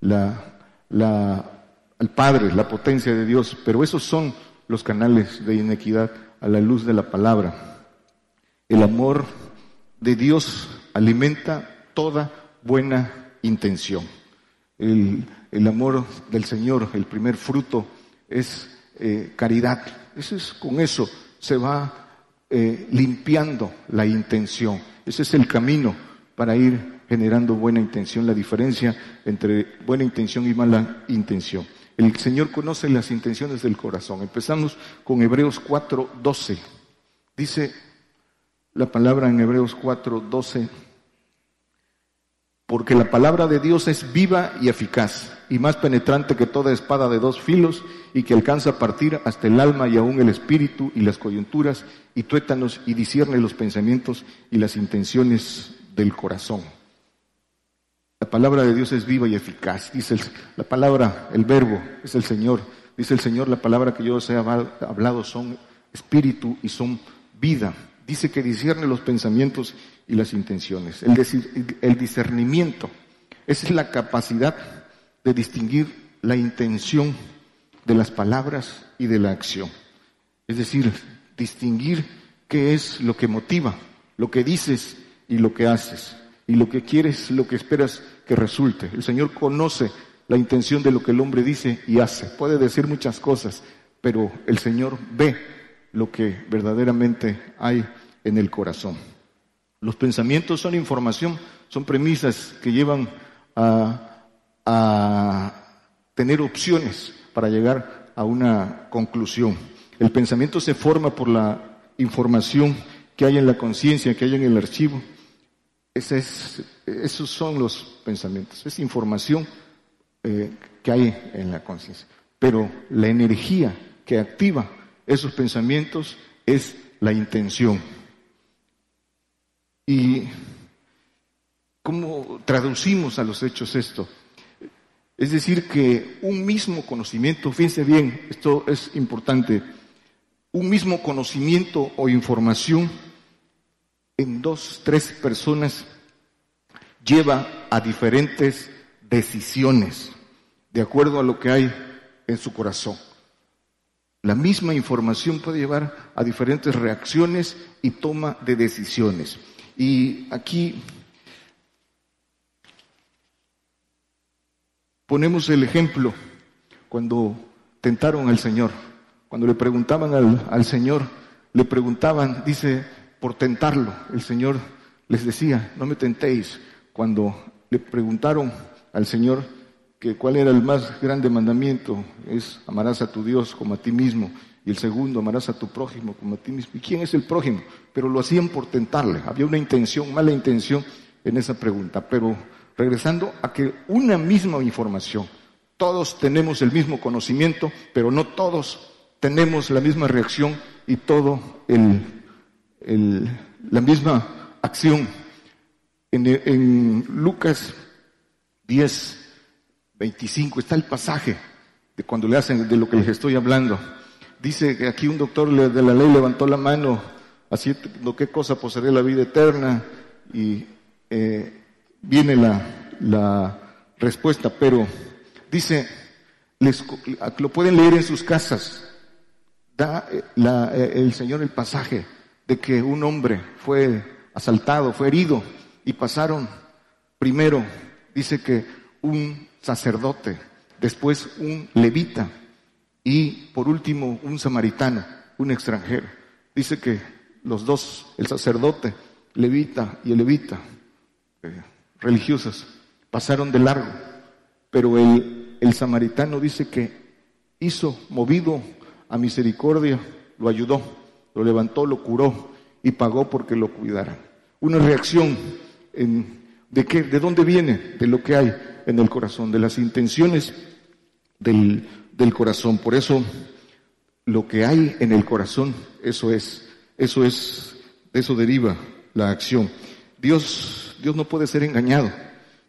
la, la, al Padre, la potencia de Dios. Pero esos son los canales de inequidad a la luz de la palabra. El amor de Dios alimenta toda buena intención. El, amor del Señor, el primer fruto, es eh, caridad. Eso es, con eso se va eh, limpiando la intención. Ese es el camino para ir generando buena intención, la diferencia entre buena intención y mala intención. El Señor conoce las intenciones del corazón. Empezamos con Hebreos 4, 12. Dice la palabra en Hebreos 4, 12, porque la palabra de Dios es viva y eficaz y más penetrante que toda espada de dos filos y que alcanza a partir hasta el alma y aún el espíritu y las coyunturas y tuétanos y discierne los pensamientos y las intenciones del corazón. La palabra de Dios es viva y eficaz. Dice la palabra, el verbo es el Señor. Dice el Señor, la palabra que yo os he hablado son espíritu y son vida. Dice que discierne los pensamientos y las intenciones. El, el discernimiento, es la capacidad de distinguir la intención de las palabras y de la acción. Es decir, distinguir qué es lo que motiva, lo que dices y lo que haces. y lo que quieres, lo que esperas que resulte. El Señor conoce la intención de lo que el hombre dice y hace. Puede decir muchas cosas, pero el Señor ve lo que verdaderamente hay en el corazón. Los pensamientos son información, son premisas que llevan a, tener opciones para llegar a una conclusión. El pensamiento se forma por la información que hay en la conciencia, que hay en el archivo. es, esos son los pensamientos, es información eh, que hay en la conciencia. Pero la energía que activa esos pensamientos es la intención. ¿Y cómo traducimos a los hechos esto? Es decir, que un mismo conocimiento, fíjense bien, esto es importante, un mismo conocimiento o información en dos, tres personas lleva a diferentes decisiones de acuerdo a lo que hay en su corazón. La misma información puede llevar a diferentes reacciones y toma de decisiones. Y aquí ponemos el ejemplo cuando tentaron al Señor. Cuando le preguntaban al, al Señor, le preguntaban, dice, por tentarlo. El Señor les decía, no me tentéis. Cuando le preguntaron al Señor que cuál era el más grande mandamiento, es amarás a tu Dios como a ti mismo. El segundo, amarás a tu prójimo como a ti mismo. ¿Y quién es el prójimo? Pero lo hacían por tentarle. Había una intención, mala intención en esa pregunta. Pero regresando a que una misma información, todos tenemos el mismo conocimiento, pero no todos tenemos la misma reacción y todo la misma acción. En, en Lucas 10, 25 está el pasaje de cuando le hacen de lo que les estoy hablando. Dice que aquí un doctor de la ley levantó la mano, haciendo qué cosa poseeré la vida eterna y eh, viene la, la respuesta, pero dice, les, lo pueden leer en sus casas, da eh, la, eh, el Señor el pasaje de que un hombre fue asaltado, fue herido y pasaron primero, dice que un sacerdote, después un levita y por último un samaritano, un extranjero. Dice que los dos, el sacerdote, levita y el levita, eh, religiosos, pasaron de largo, pero el, el samaritano dice que hizo, movido a misericordia, lo ayudó, lo levantó, lo curó y pagó porque lo cuidara. Una reacción en, de qué, de dónde viene, de lo que hay en el corazón, de las intenciones del, del corazón. Por eso, lo que hay en el corazón, eso es, eso es, eso deriva la acción. Dios, Dios no puede ser engañado.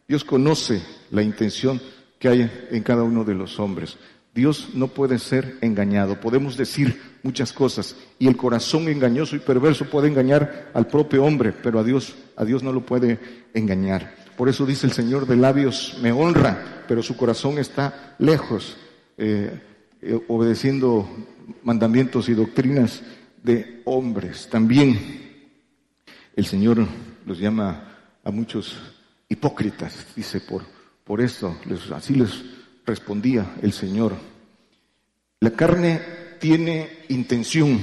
Dios conoce la intención que hay en cada uno de los hombres. Dios no puede ser engañado. Podemos decir muchas cosas y el corazón engañoso y perverso puede engañar al propio hombre, pero a Dios, a Dios no lo puede engañar. Por eso dice el Señor de labios, me honra, pero su corazón está lejos, eh, eh, obedeciendo mandamientos y doctrinas de hombres. También el Señor los llama a muchos hipócritas, dice, por, por eso, así les respondía el Señor. La carne tiene intención,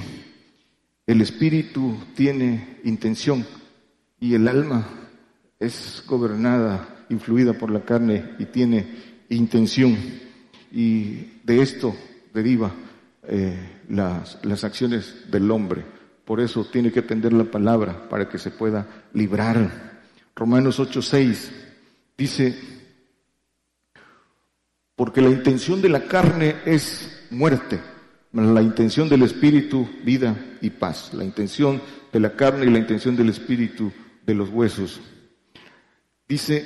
el espíritu tiene intención y el alma es gobernada, influida por la carne y tiene intención. Y de esto deriva eh, las, las acciones del hombre. Por eso tiene que atender la palabra para que se pueda librar. Romanos 8:6 dice, porque la intención de la carne es muerte, la intención del espíritu vida y paz. La intención de la carne y la intención del espíritu de los huesos Dice,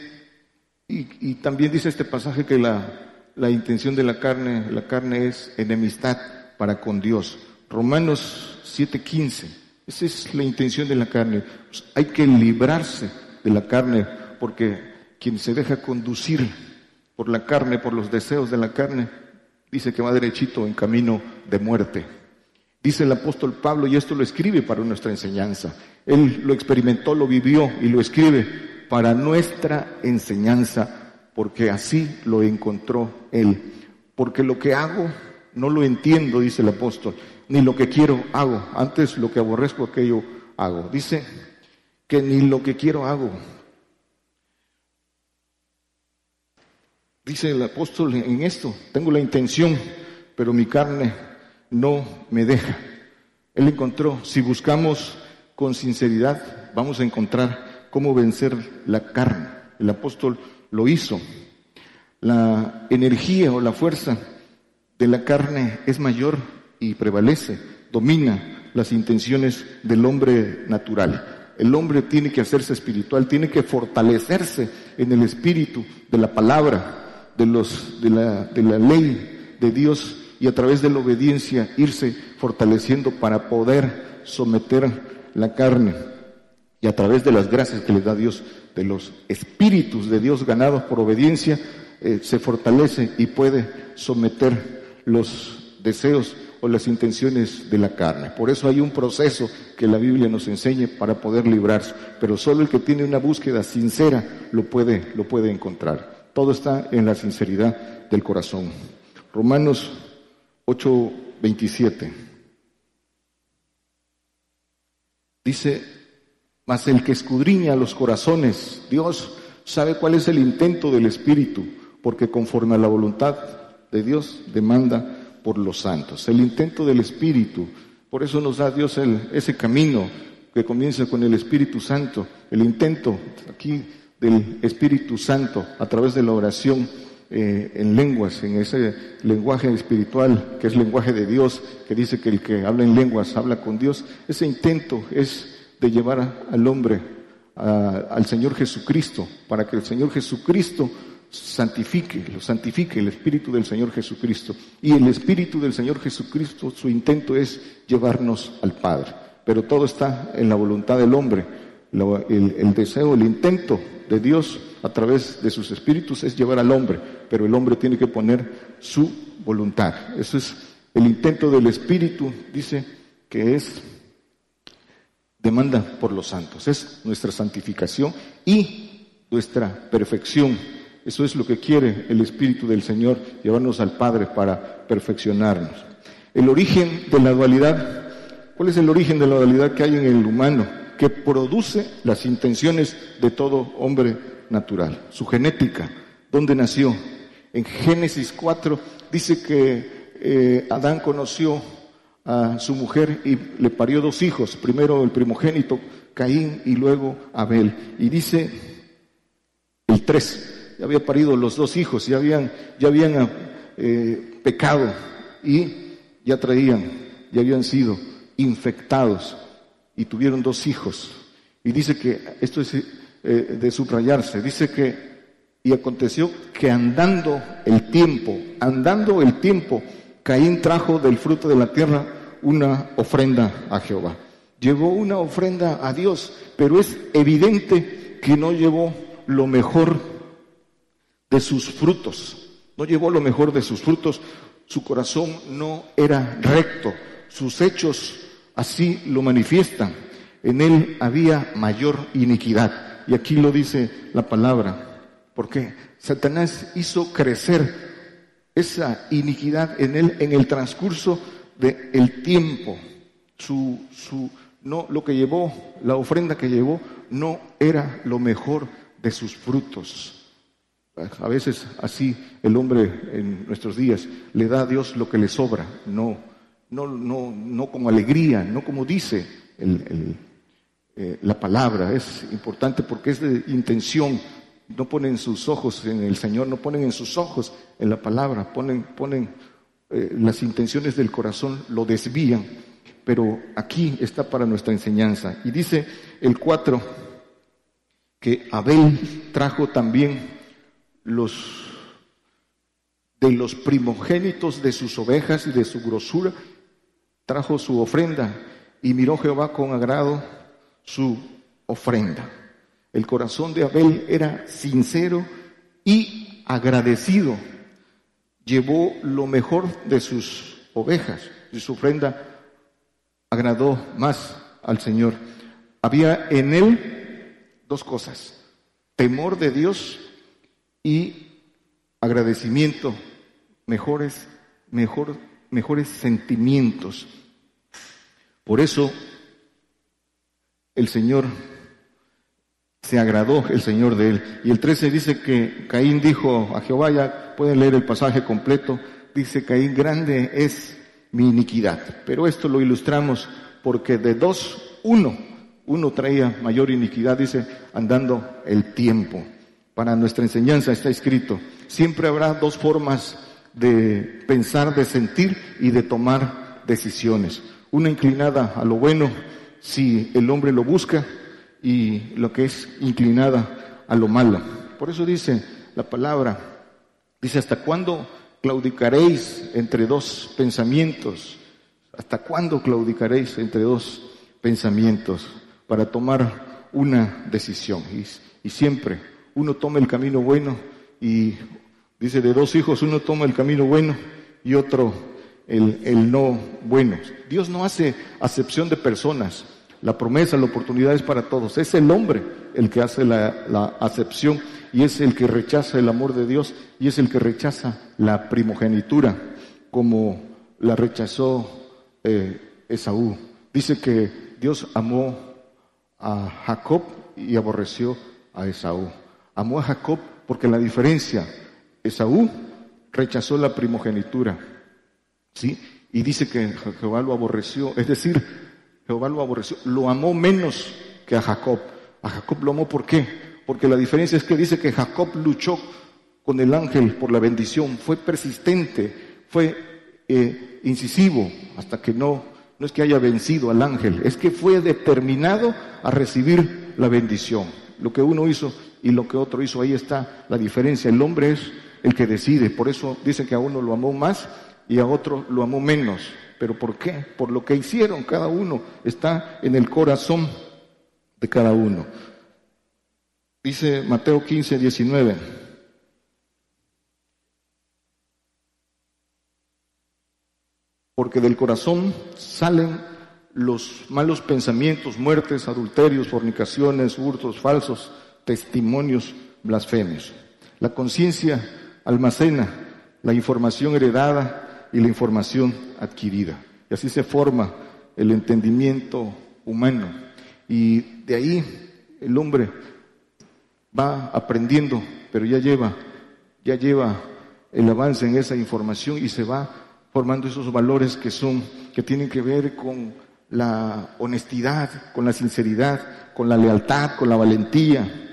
y, también dice este pasaje que la, la intención de la carne, la carne es enemistad para con Dios. Romanos 7:15, esa es la intención de la carne. Pues hay que librarse de la carne porque quien se deja conducir por la carne, por los deseos de la carne, dice que va derechito en camino de muerte. Dice el apóstol Pablo, y esto lo escribe para nuestra enseñanza. Él lo experimentó, lo vivió y lo escribe para nuestra enseñanza, porque así lo encontró Él. Porque lo que hago no lo entiendo, dice el apóstol, ni lo que quiero hago. Antes lo que aborrezco, aquello hago. Dice que ni lo que quiero hago. Dice el apóstol en esto, tengo la intención, pero mi carne no me deja. Él encontró, si buscamos con sinceridad, vamos a encontrar cómo vencer la carne. El apóstol lo hizo. La energía o la fuerza de la carne es mayor y prevalece, domina las intenciones del hombre natural. El hombre tiene que hacerse espiritual, tiene que fortalecerse en el espíritu de la palabra, de, los, de, la, de la ley de Dios y a través de la obediencia irse fortaleciendo para poder someter la carne y a través de las gracias que le da Dios, de los espíritus de Dios ganados por obediencia, eh, se fortalece y puede someter los deseos o las intenciones de la carne. Por eso hay un proceso que la Biblia nos enseña para poder librarse, pero solo el que tiene una búsqueda sincera lo puede, lo puede encontrar. Todo está en la sinceridad del corazón. Romanos 8:27 dice, mas el que escudriña los corazones, Dios sabe cuál es el intento del Espíritu, porque conforme a la voluntad de Dios demanda por los santos. El intento del Espíritu, por eso nos da Dios el, ese camino que comienza con el Espíritu Santo, el intento aquí del Espíritu Santo a través de la oración eh, en lenguas, en ese lenguaje espiritual que es lenguaje de Dios, que dice que el que habla en lenguas habla con Dios. Ese intento es de llevar al hombre al Señor Jesucristo, para que el Señor Jesucristo santifique, lo santifique el Espíritu del Señor Jesucristo. Y el Espíritu del Señor Jesucristo, su intento es llevarnos al Padre. Pero todo está en la voluntad del hombre. el, deseo, el intento de Dios a través de sus espíritus es llevar al hombre, pero el hombre tiene que poner su voluntad. Eso es el intento del Espíritu, dice que es demanda por los santos, es nuestra santificación y nuestra perfección eso es lo que quiere el Espíritu del Señor, llevarnos al Padre para perfeccionarnos. El origen de la dualidad, ¿cuál es el origen de la dualidad que hay en el humano? Que produce las intenciones de todo hombre natural. Su genética, ¿dónde nació? En Génesis 4 dice que eh, Adán conoció a su mujer y le parió dos hijos, primero el primogénito, Caín, y luego Abel. Y dice el 3, ya había parido los dos hijos, ya habían, ya habían eh, pecado y ya traían, ya habían sido infectados y tuvieron dos hijos. Y dice que, esto es eh, de subrayarse, dice que, y aconteció que andando el tiempo, andando el tiempo, Caín trajo del fruto de la tierra una ofrenda a Jehová. Llevó una ofrenda a Dios, pero es evidente que no llevó lo mejor de sus frutos. No llevó lo mejor de sus frutos. Su corazón no era recto. Sus hechos así lo manifiestan. En él había mayor iniquidad. Y aquí lo dice la palabra. Porque Satanás hizo crecer esa iniquidad en él en el transcurso del tiempo. Su, su, no, lo que llevó, la ofrenda que llevó, no era lo mejor de sus frutos. A veces así el hombre en nuestros días le da a Dios lo que le sobra, no, no, no, no como alegría, no como dice eh, la palabra. Es importante porque es de intención. No ponen sus ojos en el Señor, no ponen en sus ojos en la palabra, ponen, ponen eh, las intenciones del corazón, lo desvían. Pero aquí está para nuestra enseñanza. Y dice el 4 que Abel trajo también los de los primogénitos de sus ovejas y de su grosura, trajo su ofrenda y miró Jehová con agrado su ofrenda. El corazón de Abel era sincero y agradecido. Llevó lo mejor de sus ovejas y su ofrenda agradó más al Señor. Había en él dos cosas, temor de Dios y agradecimiento, mejores, mejor, mejores sentimientos. Por eso el Señor se agradó el Señor de él. Y el 13 dice que Caín dijo a Jehová, ya pueden leer el pasaje completo, dice Caín, grande es mi iniquidad. Pero esto lo ilustramos porque de dos, uno, uno traía mayor iniquidad, dice, andando el tiempo. Para nuestra enseñanza está escrito, siempre habrá dos formas de pensar, de sentir y de tomar decisiones. Una inclinada a lo bueno, si el hombre lo busca, y lo que es inclinada a lo malo. Por eso dice la palabra, dice, ¿hasta cuándo claudicaréis entre dos pensamientos? ¿Hasta cuándo claudicaréis entre dos pensamientos para tomar una decisión? Y, y siempre uno toma el camino bueno y dice, de dos hijos uno toma el camino bueno y otro el, el no bueno. Dios no hace acepción de personas. La promesa, la oportunidad es para todos. Es el hombre el que hace la, acepción y es el que rechaza el amor de Dios y es el que rechaza la primogenitura, como la rechazó eh, Esaú. Dice que Dios amó a Jacob y aborreció a Esaú. Amó a Jacob porque la diferencia, Esaú rechazó la primogenitura, ¿sí? Y dice que Jehová lo aborreció, es decir, Jehová lo aborreció, lo amó menos que a Jacob. A Jacob lo amó ¿por qué? Porque la diferencia es que dice que Jacob luchó con el ángel por la bendición, fue persistente, fue eh, incisivo hasta que no, no es que haya vencido al ángel, es que fue determinado a recibir la bendición. Lo que uno hizo y lo que otro hizo, ahí está la diferencia. El hombre es el que decide, por eso dice que a uno lo amó más y a otro lo amó menos. ¿Pero por qué? Por lo que hicieron cada uno. Está en el corazón de cada uno. Dice Mateo 15, 19. Porque del corazón salen los malos pensamientos, muertes, adulterios, fornicaciones, hurtos falsos, testimonios, blasfemios. La conciencia almacena la información heredada y la información adquirida. Y así se forma el entendimiento humano. Y de ahí el hombre va aprendiendo, pero ya lleva, ya lleva el avance en esa información y se va formando esos valores que son, que tienen que ver con la honestidad, con la sinceridad, con la lealtad, con la valentía,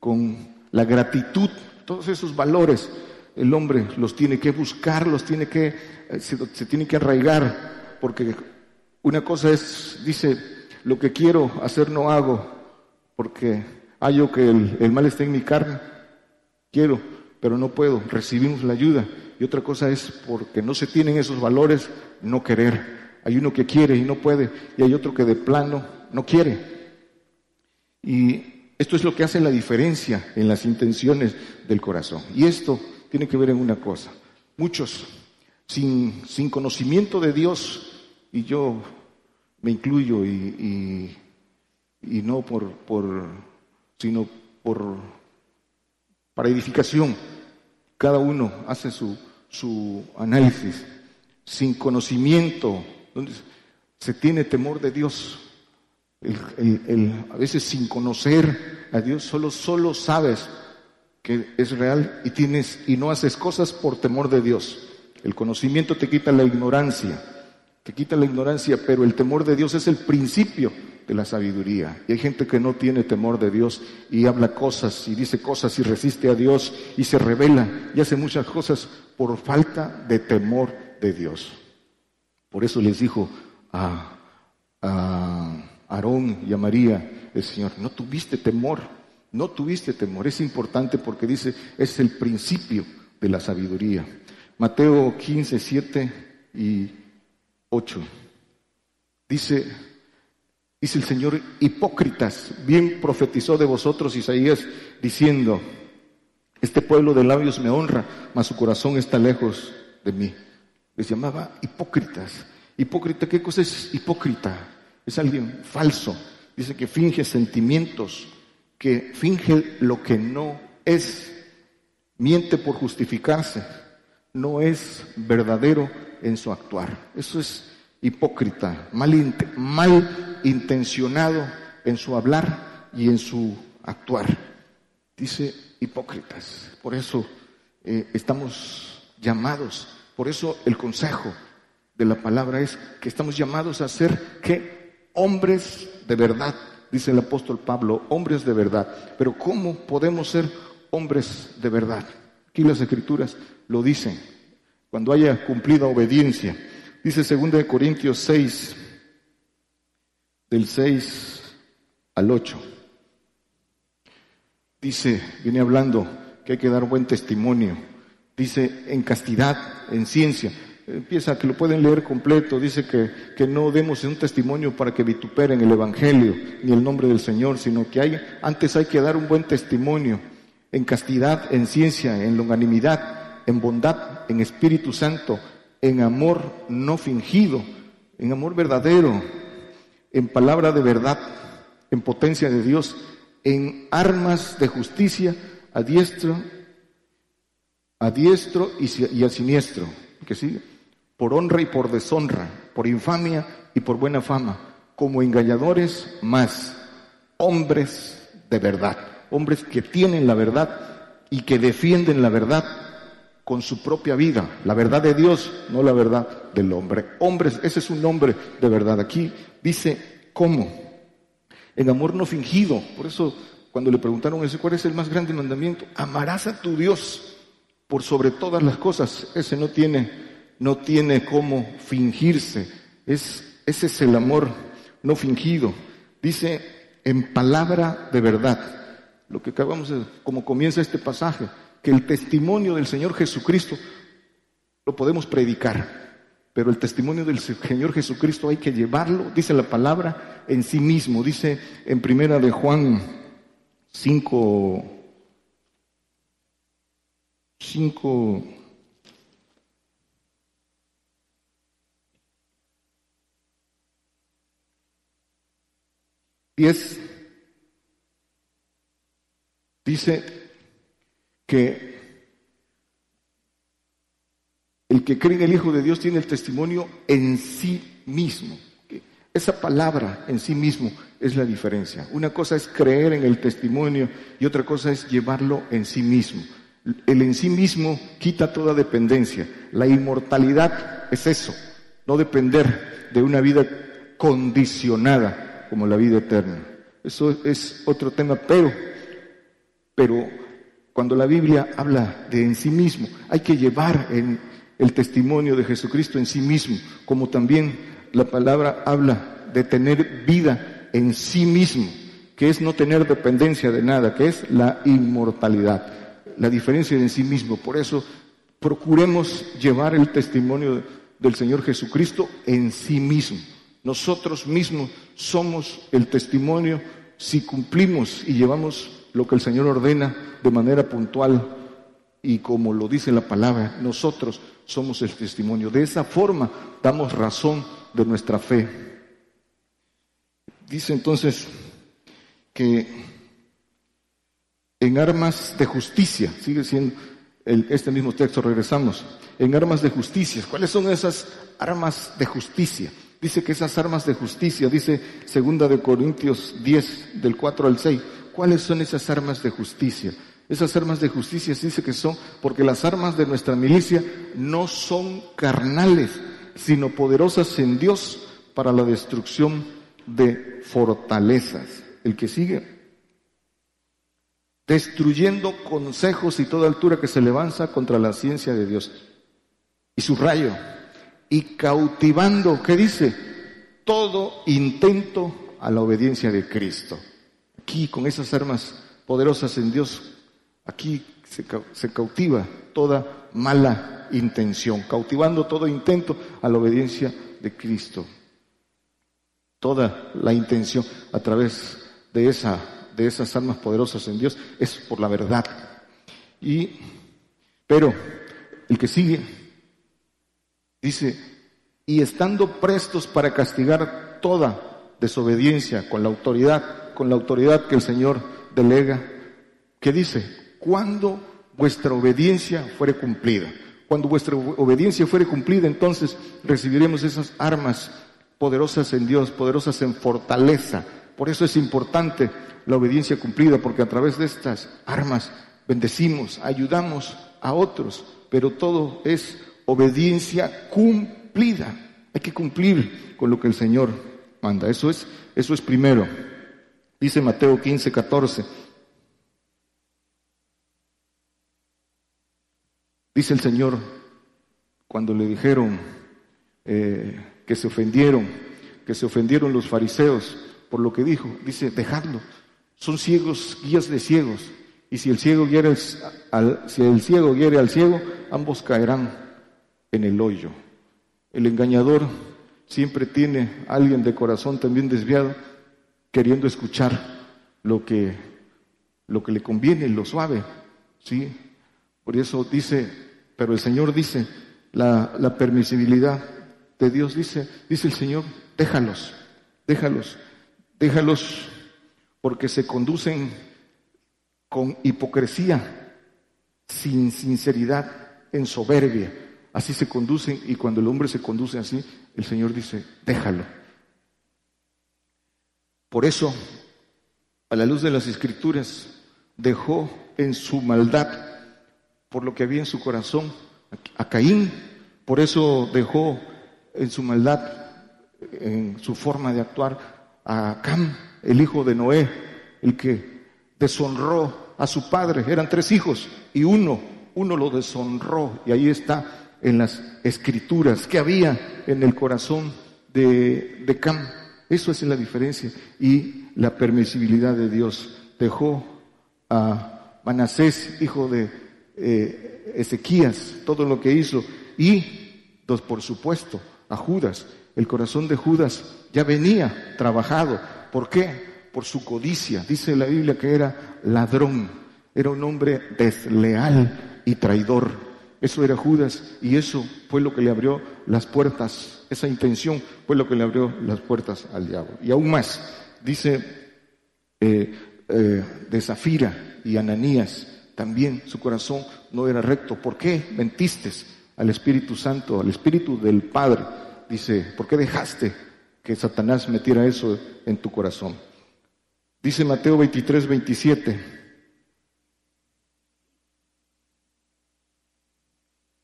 con la gratitud, todos esos valores el hombre los tiene que buscar, los tiene que, eh, se, tiene que arraigar, porque una cosa es, dice, lo que quiero hacer no hago, porque hallo que el, el mal está en mi carne, quiero, pero no puedo, recibimos la ayuda. Y otra cosa es porque no se tienen esos valores, no querer. Hay uno que quiere y no puede, y hay otro que de plano no quiere. Y esto es lo que hace la diferencia en las intenciones del corazón. Y esto tiene que ver en una cosa. Muchos, sin, sin conocimiento de Dios, y yo me incluyo y, y, no por, por, sino por, para edificación, cada uno hace su, su análisis. Sin conocimiento, se tiene temor de Dios. a veces sin conocer a Dios, solo, solo sabes que es real y tienes y no haces cosas por temor de Dios. El conocimiento te quita la ignorancia, te quita la ignorancia, pero el temor de Dios es el principio de la sabiduría. Y hay gente que no tiene temor de Dios y habla cosas y dice cosas y resiste a Dios y se revela y hace muchas cosas por falta de temor de Dios. Por eso les dijo a, a Aarón y a María el Señor, no tuviste temor no tuviste temor. Es importante porque dice, es el principio de la sabiduría. Mateo 15, 7 y 8. Dice, dice el Señor, hipócritas, bien profetizó de vosotros Isaías diciendo, este pueblo de labios me honra, mas su corazón está lejos de mí. Les llamaba hipócritas. Hipócrita, ¿qué cosa es hipócrita? Es alguien falso. Dice que finge sentimientos, que finge lo que no es, miente por justificarse, no es verdadero en su actuar. Eso es hipócrita, mal, intencionado en su hablar y en su actuar. Dice hipócritas. Por eso eh, estamos llamados, por eso el consejo de la palabra es que estamos llamados a ser que hombres de verdad, dice el apóstol Pablo, hombres de verdad. Pero ¿cómo podemos ser hombres de verdad? Aquí las escrituras lo dicen. Cuando haya cumplida obediencia, dice 2 Corintios 6, del 6 al 8. Dice, viene hablando que hay que dar buen testimonio. Dice, en castidad, en ciencia. Empieza que lo pueden leer completo. Dice que, que no demos un testimonio para que vituperen el Evangelio ni el nombre del Señor, sino que hay, antes hay que dar un buen testimonio en castidad, en ciencia, en longanimidad, en bondad, en Espíritu Santo, en amor no fingido, en amor verdadero, en palabra de verdad, en potencia de Dios, en armas de justicia a diestro, a diestro y, a siniestro, que sigue, por honra y por deshonra, por infamia y por buena fama, como engañadores más, hombres de verdad, hombres que tienen la verdad y que defienden la verdad con su propia vida, la verdad de Dios, no la verdad del hombre. Hombres, ese es un nombre de verdad. Aquí dice, ¿cómo? en amor no fingido. Por eso, cuando le preguntaron ese, ¿cuál es el más grande mandamiento? Amarás a tu Dios por sobre todas las cosas. Ese no tiene, no tiene cómo fingirse. Es, ese es el amor no fingido. Dice en palabra de verdad. Lo que acabamos de, como comienza este pasaje, que el testimonio del Señor Jesucristo lo podemos predicar pero el testimonio del Señor Jesucristo hay que llevarlo, dice la palabra, en sí mismo. Dice en primera de Juan 5, 5, diez, dice que el que cree en el Hijo de Dios tiene el testimonio en sí mismo. Esa palabra en sí mismo es la diferencia. Una cosa es creer en el testimonio y otra cosa es llevarlo en sí mismo. El en sí mismo quita toda dependencia. La inmortalidad es eso, no depender de una vida condicionada como la vida eterna. Eso es otro tema, pero, pero cuando la Biblia habla de en sí mismo, hay que llevar en, el testimonio de Jesucristo en sí mismo, como también la palabra habla de tener vida en sí mismo, que es no tener dependencia de nada, que es la inmortalidad, la diferencia en sí mismo. Por eso procuremos llevar el testimonio del Señor Jesucristo en sí mismo. Nosotros mismos somos el testimonio si cumplimos y llevamos lo que el Señor ordena de manera puntual y como lo dice la palabra, nosotros somos el testimonio. De esa forma damos razón de nuestra fe. Dice entonces que en armas de justicia, sigue siendo este mismo texto, regresamos, en armas de justicia. ¿Cuáles son esas armas de justicia? Dice que esas armas de justicia, dice segunda de Corintios 10, del 4 al 6, ¿cuáles son esas armas de justicia? Esas armas de justicia dice que son, porque las armas de nuestra milicia no son carnales, sino poderosas en Dios para la destrucción de fortalezas. El que sigue, destruyendo consejos y toda altura que se levanta contra la ciencia de Dios. Y su rayo, y cautivando, ¿qué dice? Todo intento a la obediencia de Cristo. Aquí, con esas armas poderosas en Dios, Aquí se, cautiva toda mala intención, cautivando todo intento a la obediencia de Cristo. Toda la intención a través de, esa, de esas almas poderosas en Dios es por la verdad. Y, pero el que sigue dice, y estando prestos para castigar toda desobediencia con la autoridad, con la autoridad que el Señor delega, que dice, cuando vuestra obediencia fuere cumplida. Cuando vuestra obediencia fuere cumplida, entonces recibiremos esas armas poderosas en Dios, poderosas en fortaleza. Por eso es importante la obediencia cumplida, porque a través de estas armas bendecimos, ayudamos a otros, pero todo es obediencia cumplida. Hay que cumplir con lo que el Señor manda. Eso es, eso es primero. Dice Mateo 15, 14. Dice el Señor, cuando le dijeron eh, que se ofendieron, que se ofendieron los fariseos por lo que dijo, dice, dejadlo, son ciegos, guías de ciegos, y si el ciego guiere si el ciego guiere al ciego, ambos caerán en el hoyo. El engañador siempre tiene a alguien de corazón también desviado, queriendo escuchar lo que, lo que le conviene, lo suave, ¿sí? Por eso dice pero el Señor dice, la, permisibilidad de Dios dice, dice el Señor, déjalos, déjalos, déjalos porque se conducen con hipocresía, sin sinceridad, en soberbia. Así se conducen y cuando el hombre se conduce así, el Señor dice, déjalo. Por eso, a la luz de las escrituras, dejó en su maldad por lo que había en su corazón a Caín, por eso dejó en su maldad, en su forma de actuar, a Cam, el hijo de Noé, el que deshonró a su padre. Eran tres hijos y uno, uno lo deshonró. Y ahí está en las escrituras que había en el corazón de, de Cam. Eso es la diferencia. Y la permisibilidad de Dios dejó a Manasés, hijo de eh, Ezequías, todo lo que hizo, y, dos, por supuesto, a Judas. El corazón de Judas ya venía trabajado. ¿Por qué? Por su codicia. Dice la Biblia que era ladrón, era un hombre desleal y traidor. Eso era Judas y eso fue lo que le abrió las puertas, esa intención fue lo que le abrió las puertas al diablo. Y aún más, dice eh, eh, de Zafira y Ananías, también su corazón no era recto. ¿Por qué mentiste al Espíritu Santo, al Espíritu del Padre? Dice, ¿por qué dejaste que Satanás metiera eso en tu corazón? Dice Mateo 23, 27.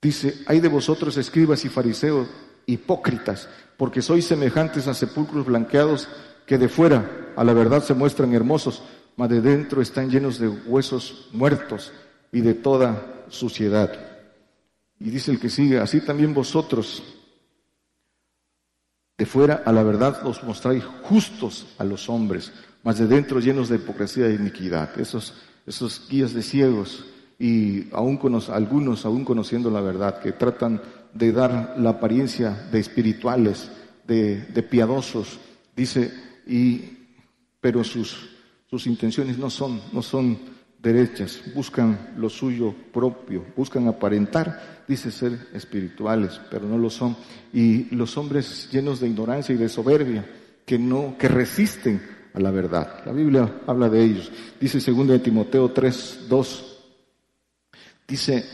Dice, hay de vosotros escribas y fariseos hipócritas, porque sois semejantes a sepulcros blanqueados que de fuera a la verdad se muestran hermosos, mas de dentro están llenos de huesos muertos y de toda suciedad. Y dice el que sigue, así también vosotros, de fuera a la verdad os mostráis justos a los hombres, mas de dentro llenos de hipocresía e iniquidad. Esos, esos guías de ciegos y aún algunos, aún conociendo la verdad, que tratan de dar la apariencia de espirituales, de, de piadosos, dice, y, pero sus sus intenciones no son, no son derechas, buscan lo suyo propio, buscan aparentar, dice ser espirituales, pero no lo son. Y los hombres llenos de ignorancia y de soberbia, que no, que resisten a la verdad. La Biblia habla de ellos. Dice 2 de Timoteo 3, 2, dice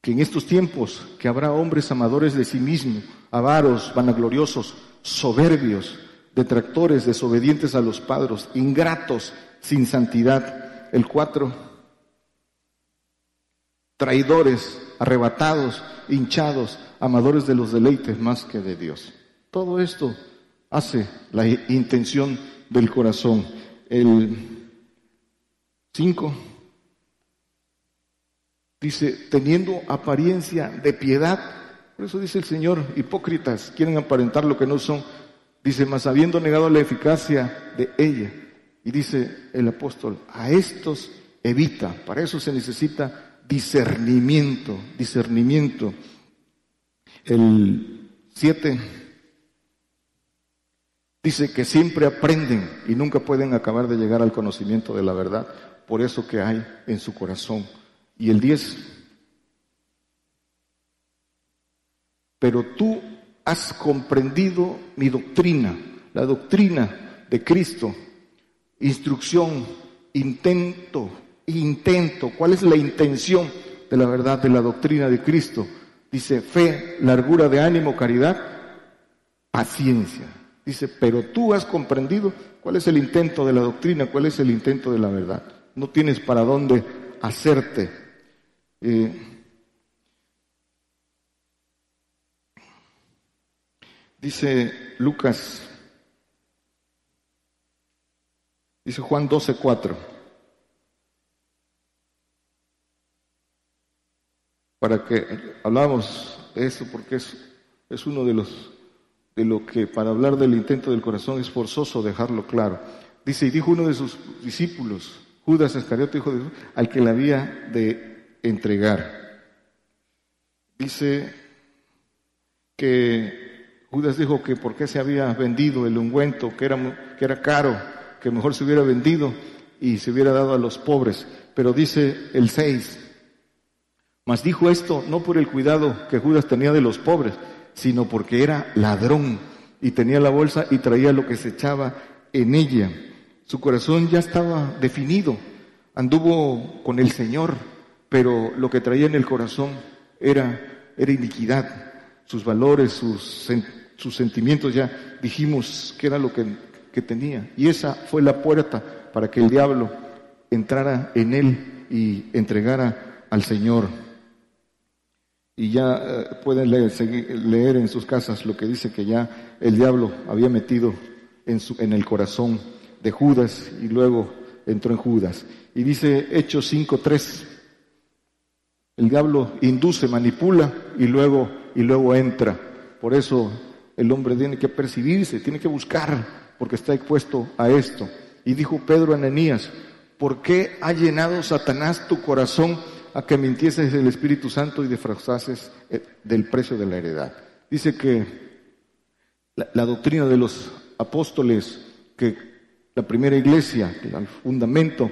que en estos tiempos que habrá hombres amadores de sí mismos, avaros, vanagloriosos, soberbios, detractores, desobedientes a los padres, ingratos, sin santidad. El cuatro, traidores, arrebatados, hinchados, amadores de los deleites más que de Dios. Todo esto hace la intención del corazón. El cinco dice, teniendo apariencia de piedad, por eso dice el Señor, hipócritas, quieren aparentar lo que no son Dice, mas habiendo negado la eficacia de ella. Y dice el apóstol, a estos evita. Para eso se necesita discernimiento, discernimiento. El 7 dice que siempre aprenden y nunca pueden acabar de llegar al conocimiento de la verdad, por eso que hay en su corazón. Y el 10, pero tú has comprendido mi doctrina, la doctrina de Cristo, instrucción intento, intento, ¿cuál es la intención de la verdad, de la doctrina de Cristo? Dice fe, largura de ánimo, caridad, paciencia. Dice, pero tú has comprendido cuál es el intento de la doctrina, cuál es el intento de la verdad. No tienes para dónde hacerte. Eh, dice Lucas, dice Juan 12, 4. Para que hablamos de eso, porque es, es uno de los de lo que para hablar del intento del corazón es forzoso dejarlo claro. Dice, y dijo uno de sus discípulos, Judas Iscariote, hijo de Jesús, al que le había de entregar. Dice que Judas dijo que por qué se había vendido el ungüento, que era, que era caro, que mejor se hubiera vendido y se hubiera dado a los pobres. Pero dice el 6, mas dijo esto no por el cuidado que Judas tenía de los pobres, sino porque era ladrón y tenía la bolsa y traía lo que se echaba en ella. Su corazón ya estaba definido, anduvo con el Señor, pero lo que traía en el corazón era, era iniquidad. Sus valores, sus, sentimientos ya dijimos que era lo que, que tenía. Y esa fue la puerta para que el diablo entrara en él y entregara al Señor y ya eh, pueden leer, en sus casas lo que dice que ya el diablo había metido en, su, en el corazón de Judas y luego entró en Judas. Y dice Hechos 5.3, el diablo induce, manipula y luego, y luego entra. Por eso el hombre tiene que percibirse, tiene que buscar, porque está expuesto a esto. Y dijo Pedro a Ananías, ¿por qué ha llenado Satanás tu corazón? a que mintieses el Espíritu Santo y defraudases eh, del precio de la heredad. Dice que la, doctrina de los apóstoles, que la primera iglesia, el fundamento,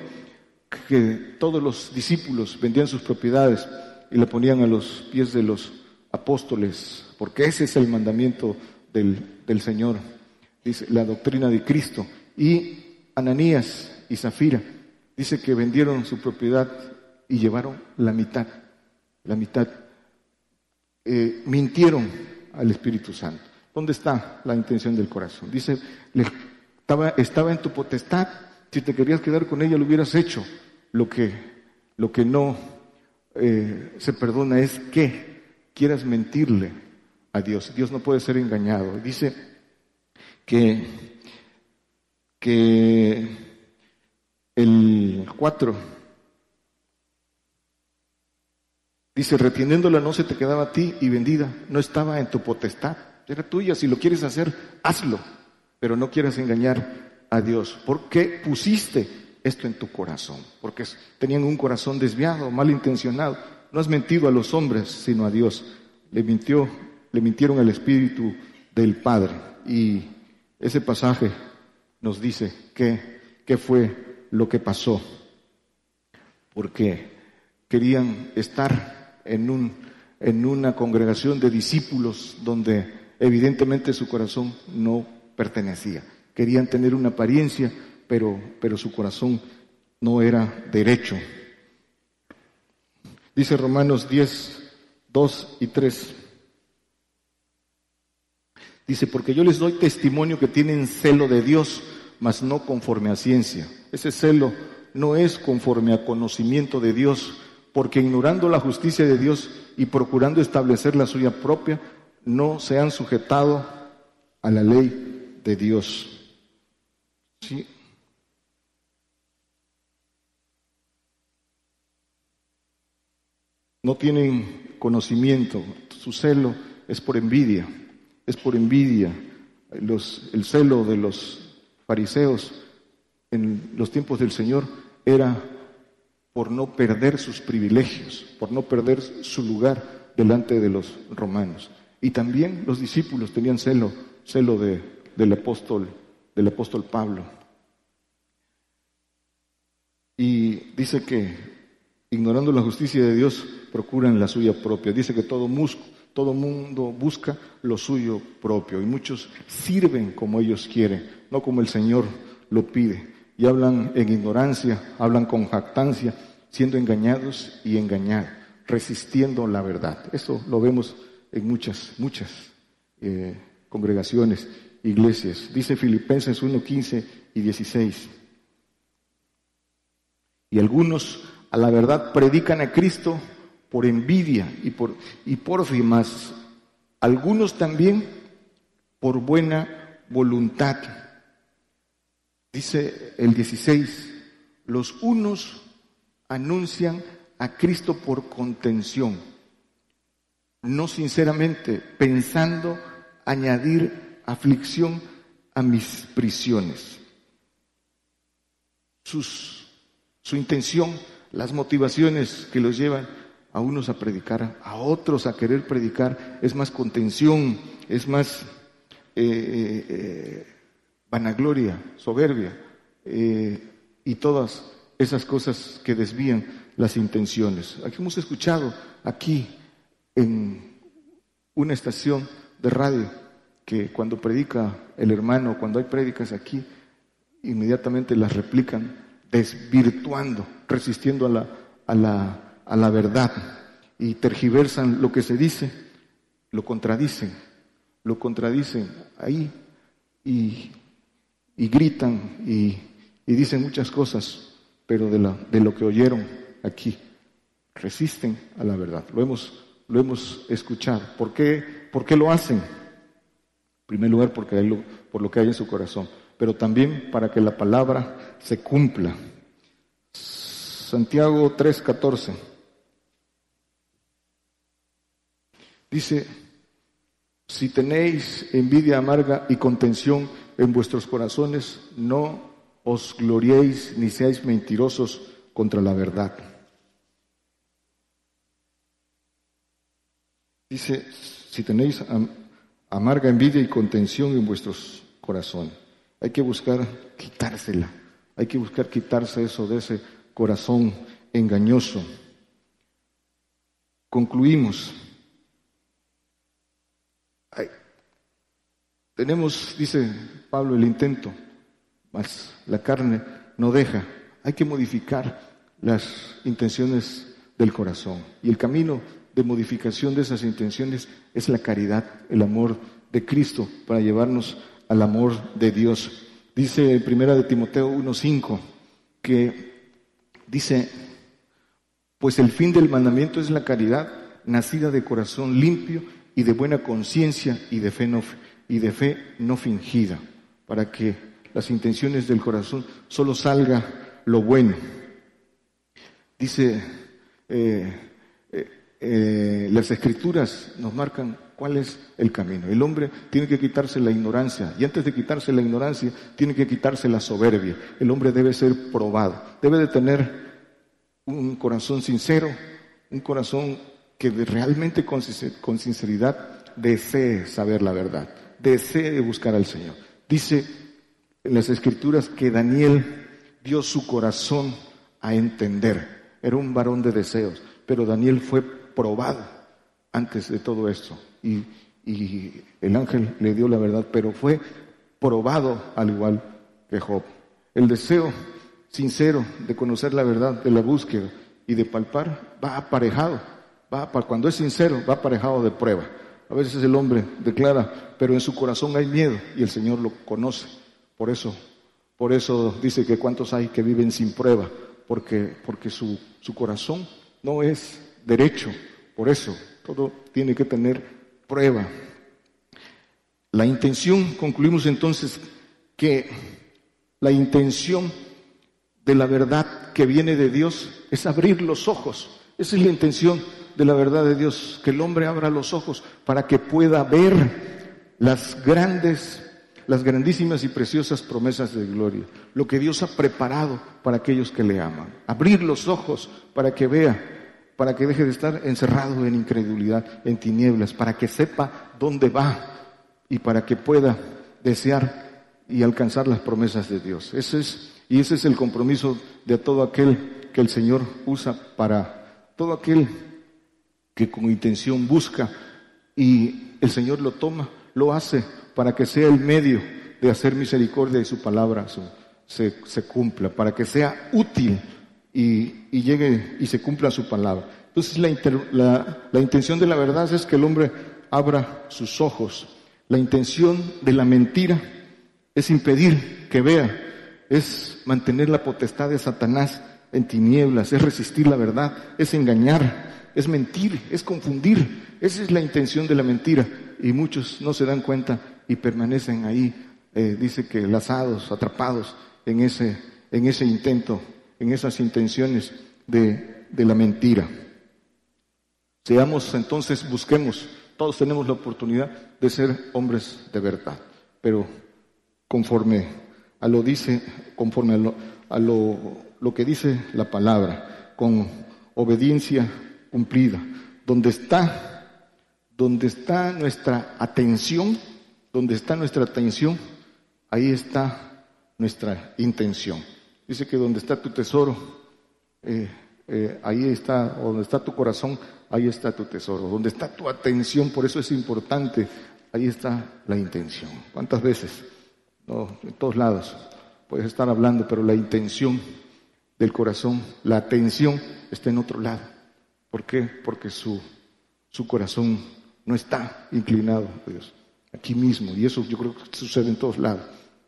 que todos los discípulos vendían sus propiedades y la ponían a los pies de los apóstoles, porque ese es el mandamiento del, del Señor, dice la doctrina de Cristo. Y Ananías y Zafira, dice que vendieron su propiedad y llevaron la mitad, la mitad. Eh, mintieron al Espíritu Santo. ¿Dónde está la intención del corazón? Dice, estaba, estaba en tu potestad, si te querías quedar con ella lo hubieras hecho. Lo que, lo que no eh, se perdona es que quieras mentirle a Dios. Dios no puede ser engañado. Dice que, que el 4 Dice, reteniéndola no se te quedaba a ti y vendida, no estaba en tu potestad, era tuya, si lo quieres hacer, hazlo, pero no quieras engañar a Dios. ¿Por qué pusiste esto en tu corazón? Porque tenían un corazón desviado, malintencionado. No has mentido a los hombres, sino a Dios. Le mintió, le mintieron al Espíritu del Padre. Y ese pasaje nos dice qué, qué fue lo que pasó. Porque querían estar en, un, en una congregación de discípulos donde evidentemente su corazón no pertenecía. Querían tener una apariencia, pero, pero su corazón no era derecho. Dice Romanos 10, 2 y 3. Dice, porque yo les doy testimonio que tienen celo de Dios, mas no conforme a ciencia. Ese celo no es conforme a conocimiento de Dios, porque ignorando la justicia de Dios y procurando establecer la suya propia, no se han sujetado a la ley de Dios. ¿Sí? No tienen conocimiento, su celo es por envidia, es por envidia. el celo de los fariseos en los tiempos del Señor era por no perder sus privilegios, por no perder su lugar delante de los romanos. Y también los discípulos tenían celo, celo del apóstol, del apóstol Pablo. Y dice que ignorando la justicia de Dios, procuran la suya propia. Dice que todo, todo mundo busca lo suyo propio y muchos sirven como ellos quieren, no como el Señor lo pide. y hablan en ignorancia, hablan con jactancia, siendo engañados y engañados, resistiendo la verdad. Eso lo vemos en muchas, muchas eh, congregaciones, iglesias. Dice Filipenses 1, 15 y 16. Y algunos a la verdad predican a Cristo por envidia y por, y por más algunos también por buena voluntad. Dice el 16, los unos anuncian a Cristo por contención, no sinceramente, pensando añadir aflicción a mis prisiones. Su intención, las motivaciones que los llevan a unos a predicar, a otros a querer predicar, es más contención, es más eh, eh, eh, vanagloria, soberbia y todas esas cosas que desvían las intenciones. Aquí hemos escuchado, aquí en una estación de radio, que cuando predica el hermano, cuando hay prédicas aquí, inmediatamente las replican, desvirtuando, resistiendo a la, a la a la verdad y tergiversan lo que se dice, lo contradicen, lo contradicen ahí y, gritan y, dicen muchas cosas, pero de, la, de lo que oyeron aquí, resisten a la verdad. Lo hemos, lo hemos escuchado. ¿Por qué, ¿Por qué lo hacen? En primer lugar, porque por lo que hay en su corazón, pero también para que la palabra se cumpla. Santiago 3:14. Dice, si tenéis envidia amarga y contención en vuestros corazones, no os gloriéis ni seáis mentirosos contra la verdad. Dice, si tenéis amarga envidia y contención en vuestros corazones, hay que buscar quitársela, hay que buscar quitarse eso de ese corazón engañoso. Concluimos. Tenemos, dice Pablo, el intento, mas la carne no deja. Hay que modificar las intenciones del corazón. Y el camino de modificación de esas intenciones es la caridad, el amor de Cristo para llevarnos al amor de Dios. Dice en primera de Timoteo 1:5 que dice, pues el fin del mandamiento es la caridad, nacida de corazón limpio y de buena conciencia y de fe no y de fe no fingida, para que las intenciones del corazón solo salga lo bueno. Dice, eh, eh, las escrituras nos marcan cuál es el camino. El hombre tiene que quitarse la ignorancia y antes de quitarse la ignorancia tiene que quitarse la soberbia. El hombre debe ser probado, debe de tener un corazón sincero, un corazón que realmente con sinceridad desee saber la verdad desee buscar al Señor. Dice en las escrituras que Daniel dio su corazón a entender. Era un varón de deseos, pero Daniel fue probado antes de todo esto. Y, el ángel le dio la verdad, pero fue probado al igual que Job. El deseo sincero de conocer la verdad, de la búsqueda y de palpar, va aparejado. Va, cuando es sincero, va aparejado de prueba. A veces el hombre declara, pero en su corazón hay miedo y el Señor lo conoce. Por eso, por eso dice que cuántos hay que viven sin prueba, porque, porque su, su corazón no es derecho. Por eso, todo tiene que tener prueba. La intención, concluimos entonces que la intención de la verdad que viene de Dios es abrir los ojos. Esa es la intención de la verdad de Dios, que el hombre abra los ojos para que pueda ver las grandes, las grandísimas y preciosas promesas de gloria, lo que Dios ha preparado para aquellos que le aman. Abrir los ojos para que vea, para que deje de estar encerrado en incredulidad, en tinieblas, para que sepa dónde va y para que pueda desear y alcanzar las promesas de Dios. Ese es, y ese es el compromiso de todo aquel que el Señor usa para todo aquel que con intención busca y el Señor lo toma, lo hace para que sea el medio de hacer misericordia y su palabra se, cumpla, para que sea útil y, llegue y se cumpla su palabra. Entonces la, la intención de la verdad es que el hombre abra sus ojos. La intención de la mentira es impedir que vea, es mantener la potestad de Satanás en tinieblas, es resistir la verdad, es engañar, es mentir, es confundir. Esa es la intención de la mentira y muchos no se dan cuenta y permanecen ahí, eh, dice que lazados, atrapados en ese, en ese intento, en esas intenciones de, la mentira. Seamos entonces, busquemos, todos tenemos la oportunidad de ser hombres de verdad, pero conforme a lo dice, conforme a lo, a lo que dice la palabra, con obediencia cumplida, donde está donde está nuestra atención, donde está nuestra atención, ahí está nuestra intención. Dice que donde está tu tesoro, eh, eh, ahí está, o donde está tu corazón, ahí está tu tesoro. Donde está tu atención, por eso es importante, ahí está la intención. ¿Cuántas veces? No, en todos lados puedes estar hablando, pero la intención del corazón, la atención está en otro lado. ¿Por qué? Porque su, su corazón no está inclinado a Dios, aquí mismo, y eso yo creo que sucede en todos lados.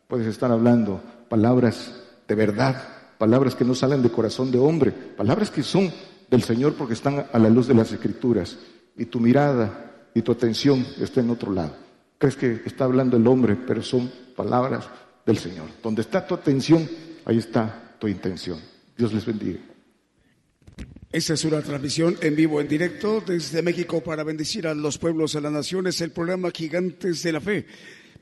Puedes estar hablando palabras de verdad, palabras que no salen de corazón de hombre, palabras que son del Señor porque están a la luz de las Escrituras, y tu mirada y tu atención está en otro lado. Crees que está hablando el hombre, pero son palabras del Señor. Donde está tu atención, ahí está tu intención. Dios les bendiga. Esta es una transmisión en vivo, en directo desde México para bendecir a los pueblos, a las naciones, el programa Gigantes de la Fe.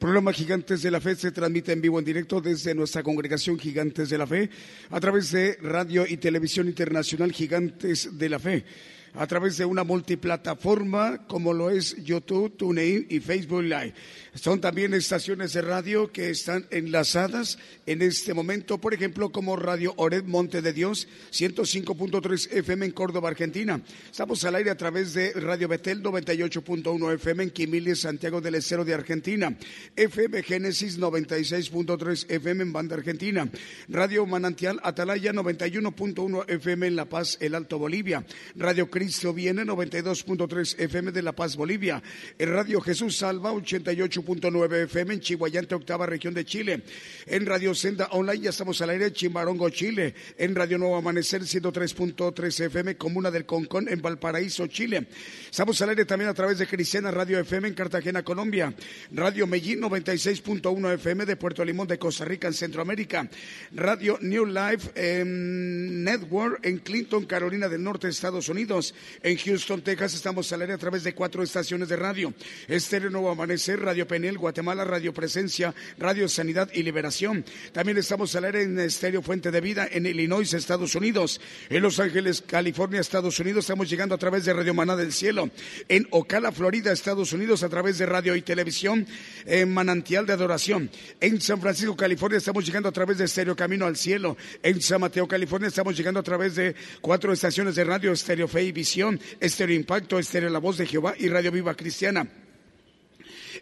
Programa Gigantes de la Fe se transmite en vivo, en directo desde nuestra congregación Gigantes de la Fe a través de Radio y Televisión Internacional Gigantes de la Fe a través de una multiplataforma como lo es YouTube, TuneIn y Facebook Live. Son también estaciones de radio que están enlazadas en este momento, por ejemplo, como Radio Ored Monte de Dios, 105.3 FM en Córdoba, Argentina. Estamos al aire a través de Radio Betel, 98.1 FM en Quimiles, Santiago del Estero de Argentina. FM Génesis, 96.3 FM en Banda Argentina. Radio Manantial Atalaya, 91.1 FM en La Paz, El Alto Bolivia. Radio Cristo viene, 92.3 FM de La Paz, Bolivia. El Radio Jesús Salva, 88 nueve FM en Chihuayante, octava región de Chile. En Radio Senda Online ya estamos al aire, Chimbarongo, Chile. En Radio Nuevo Amanecer, 103.3 FM, Comuna del Concón, en Valparaíso, Chile. Estamos al aire también a través de Cristiana Radio FM en Cartagena, Colombia. Radio Medellín, 96.1 FM de Puerto Limón de Costa Rica, en Centroamérica. Radio New Life Network en Clinton, Carolina del Norte, Estados Unidos. En Houston, Texas, estamos al aire a través de cuatro estaciones de radio. Estéreo Nuevo Amanecer, Radio Penel, Guatemala, Radio Presencia, Radio Sanidad y Liberación. También estamos al aire en Estéreo Fuente de Vida en Illinois, Estados Unidos. En Los Ángeles, California, Estados Unidos, estamos llegando a través de Radio Maná del Cielo. En Ocala, Florida, Estados Unidos, a través de radio y televisión en Manantial de Adoración. En San Francisco, California, estamos llegando a través de Estéreo Camino al Cielo. En San Mateo, California, estamos llegando a través de cuatro estaciones de radio, Estéreo Fe y Visión, Estéreo Impacto, Estéreo La Voz de Jehová y Radio Viva Cristiana.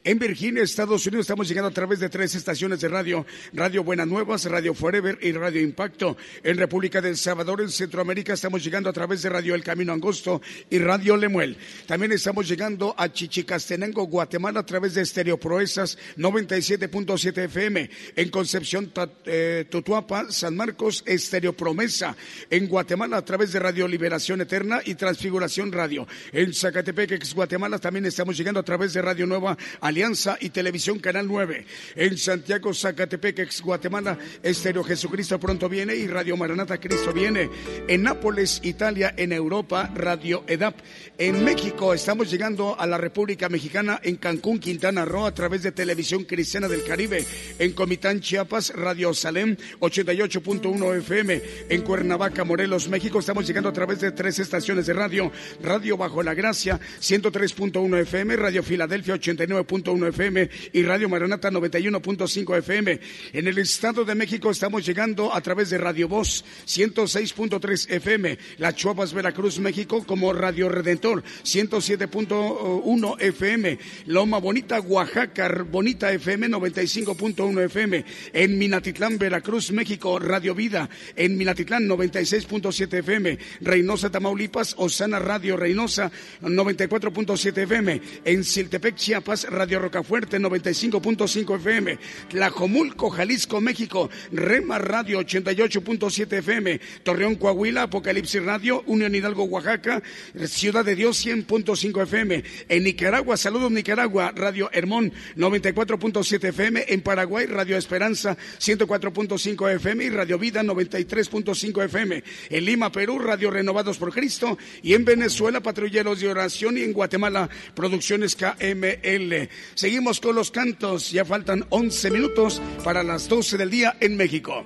En Virginia, Estados Unidos, estamos llegando a través de tres estaciones de radio, Radio Buenas Nuevas, Radio Forever y Radio Impacto. En República del Salvador, en Centroamérica, estamos llegando a través de Radio El Camino Angosto y Radio Lemuel. También estamos llegando a Chichicastenango, Guatemala, a través de Estereo Proezas 97.7 FM. En Concepción, eh, Tutuapa, San Marcos, Estereo Promesa. En Guatemala, a través de Radio Liberación Eterna y Transfiguración Radio. En Zacatepec, Guatemala, también estamos llegando a través de Radio Nueva Alianza y Televisión Canal 9. En Santiago, Zacatepec, ex Guatemala, Estéreo Jesucristo pronto viene y Radio Maranata Cristo viene. En Nápoles, Italia, en Europa, Radio EDAP. En México estamos llegando a la República Mexicana en Cancún, Quintana Roo a través de Televisión Cristiana del Caribe. En Comitán, Chiapas, Radio Salem 88.1 FM. En Cuernavaca, Morelos, México estamos llegando a través de tres estaciones de radio. Radio Bajo la Gracia 103.1 FM, Radio Filadelfia 89. 91.1 FM y Radio Maranata 91.5 FM. En el Estado de México estamos llegando a través de Radio Voz 106.3 FM, La Chuapas, Veracruz, México como Radio Redentor 107.1 FM, Loma Bonita, Oaxaca, Bonita FM 95.1 FM, en Minatitlán, Veracruz, México, Radio Vida, en Minatitlán 96.7 FM, Reynosa, Tamaulipas, Osana Radio Reynosa 94.7 FM, en Siltepec, Chiapas, Radio Rocafuerte 95.5 FM, Tlajomulco, Jalisco, México, Rema Radio 88.7 FM, Torreón, Coahuila, Apocalipsis Radio, Unión Hidalgo, Oaxaca, Ciudad de Dios 100.5 FM, en Nicaragua, saludos Nicaragua, Radio Hermón 94.7 FM, en Paraguay, Radio Esperanza 104.5 FM y Radio Vida 93.5 FM, en Lima, Perú, Radio Renovados por Cristo y en Venezuela, Patrulleros de Oración y en Guatemala, Producciones KML. Seguimos con los cantos, ya faltan 11 minutos para las 12 del día en México.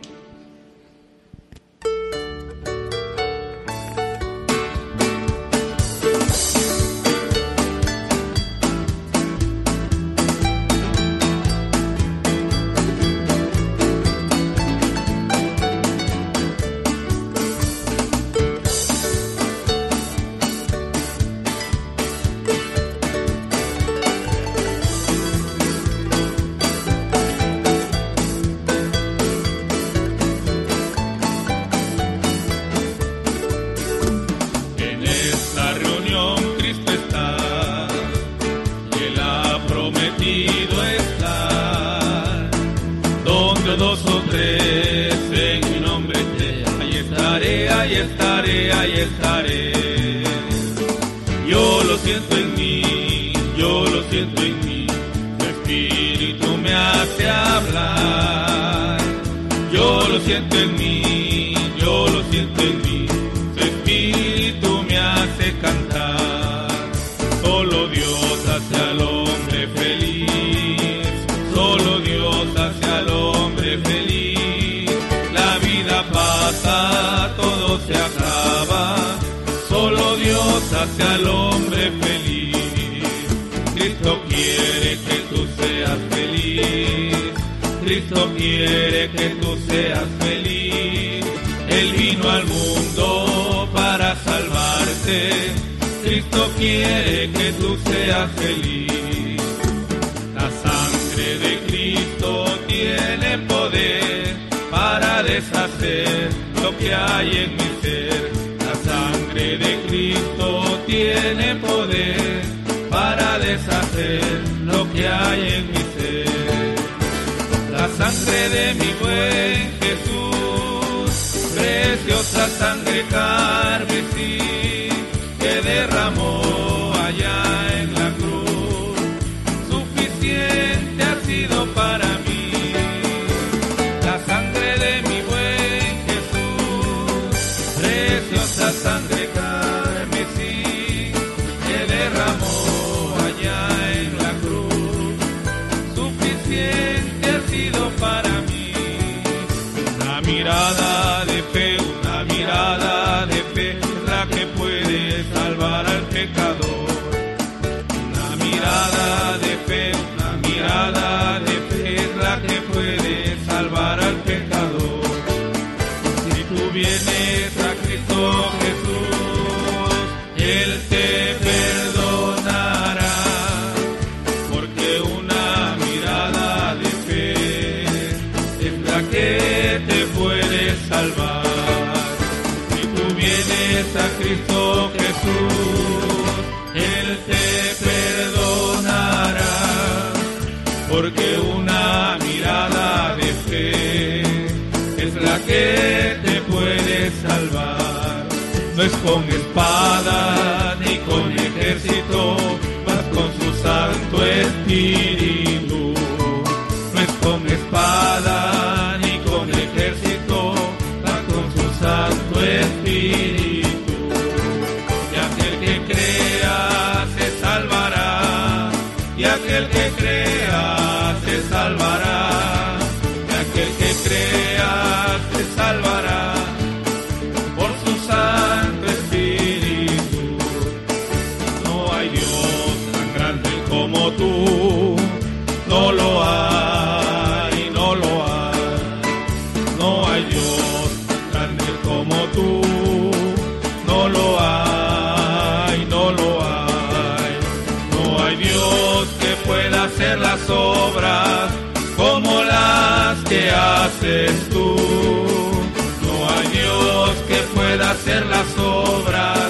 Las obras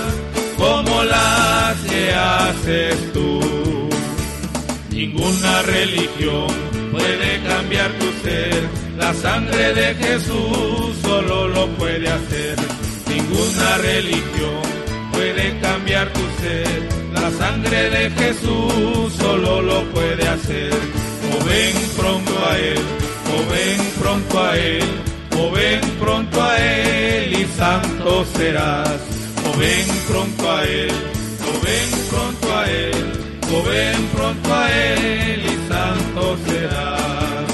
como las que haces tú. Ninguna religión puede cambiar tu ser, la sangre de Jesús solo lo puede hacer. Ninguna religión puede cambiar tu ser, la sangre de Jesús solo lo puede hacer. O ven pronto a Él, o ven pronto a Él, ven pronto a Él y santo serás. O ven pronto a Él, o ven pronto a Él, o ven pronto a Él y santo serás.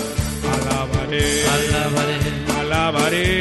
Alabaré, alabaré, alabaré, alabaré,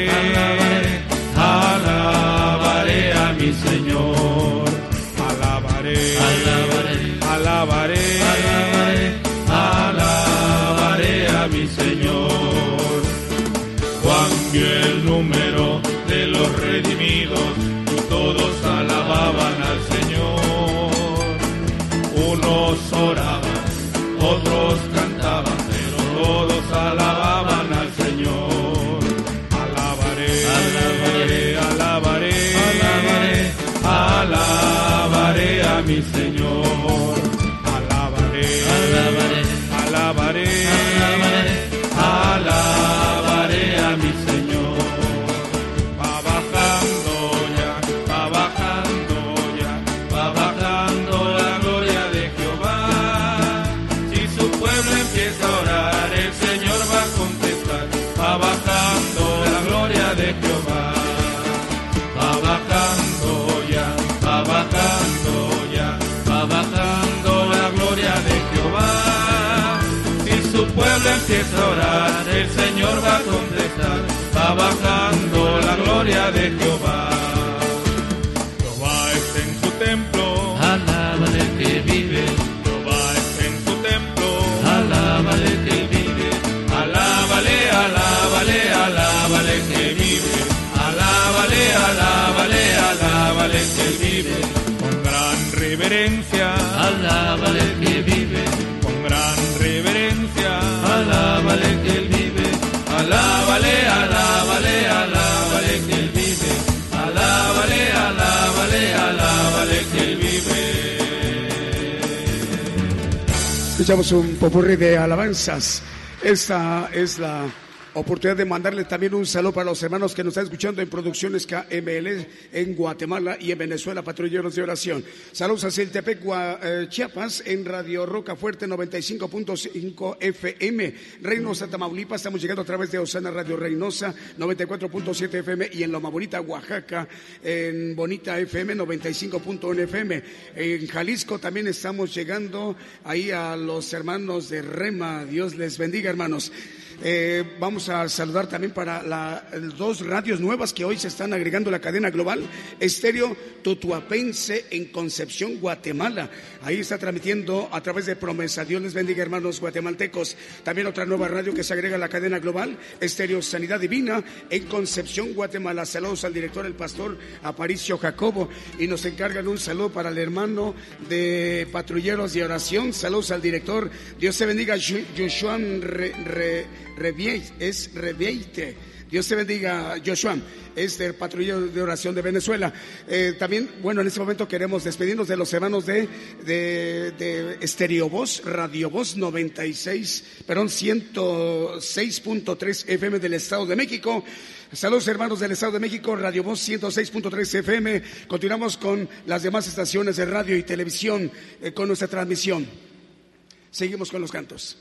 el Señor va a contestar. Va bajando la gloria de Jehová. Escuchamos un popurrí de alabanzas. Esta es la oportunidad de mandarle también un saludo para los hermanos que nos están escuchando en Producciones KML en Guatemala y en Venezuela, patrulleros de oración. Saludos a Siltepec, Gua- eh, Chiapas, en Radio Roca Fuerte 95.5 FM. Reynosa, Tamaulipas, estamos llegando a través de Osana Radio Reynosa 94.7 FM y en Loma Bonita, Oaxaca, en Bonita FM 95.1 FM. En Jalisco también estamos llegando ahí a los hermanos de Rema. Dios les bendiga, hermanos. Eh, vamos a saludar también para la- dos radios nuevas que hoy se están agregando a la cadena global. Estéreo Tutuapense en Concepción, Guatemala. Ahí está transmitiendo a través de Promesa. Dios les bendiga, hermanos guatemaltecos. También otra nueva radio que se agrega a la cadena global. Estéreo Sanidad Divina en Concepción, Guatemala. Saludos al director, el pastor Aparicio Jacobo. Y nos encargan un saludo para el hermano de Patrulleros de Oración. Saludos al director. Dios te bendiga, Joshua Re- Re- Es Reveite. Dios te bendiga, Joshua, es del patrullero de oración de Venezuela. Eh, también, bueno, en este momento queremos despedirnos de los hermanos de, de, de Estereo Voz, Radio Voz 96, perdón, 106.3 FM del Estado de México. Saludos hermanos del Estado de México, Radio Voz 106.3 FM. Continuamos con las demás estaciones de radio y televisión eh, con nuestra transmisión. Seguimos con los cantos.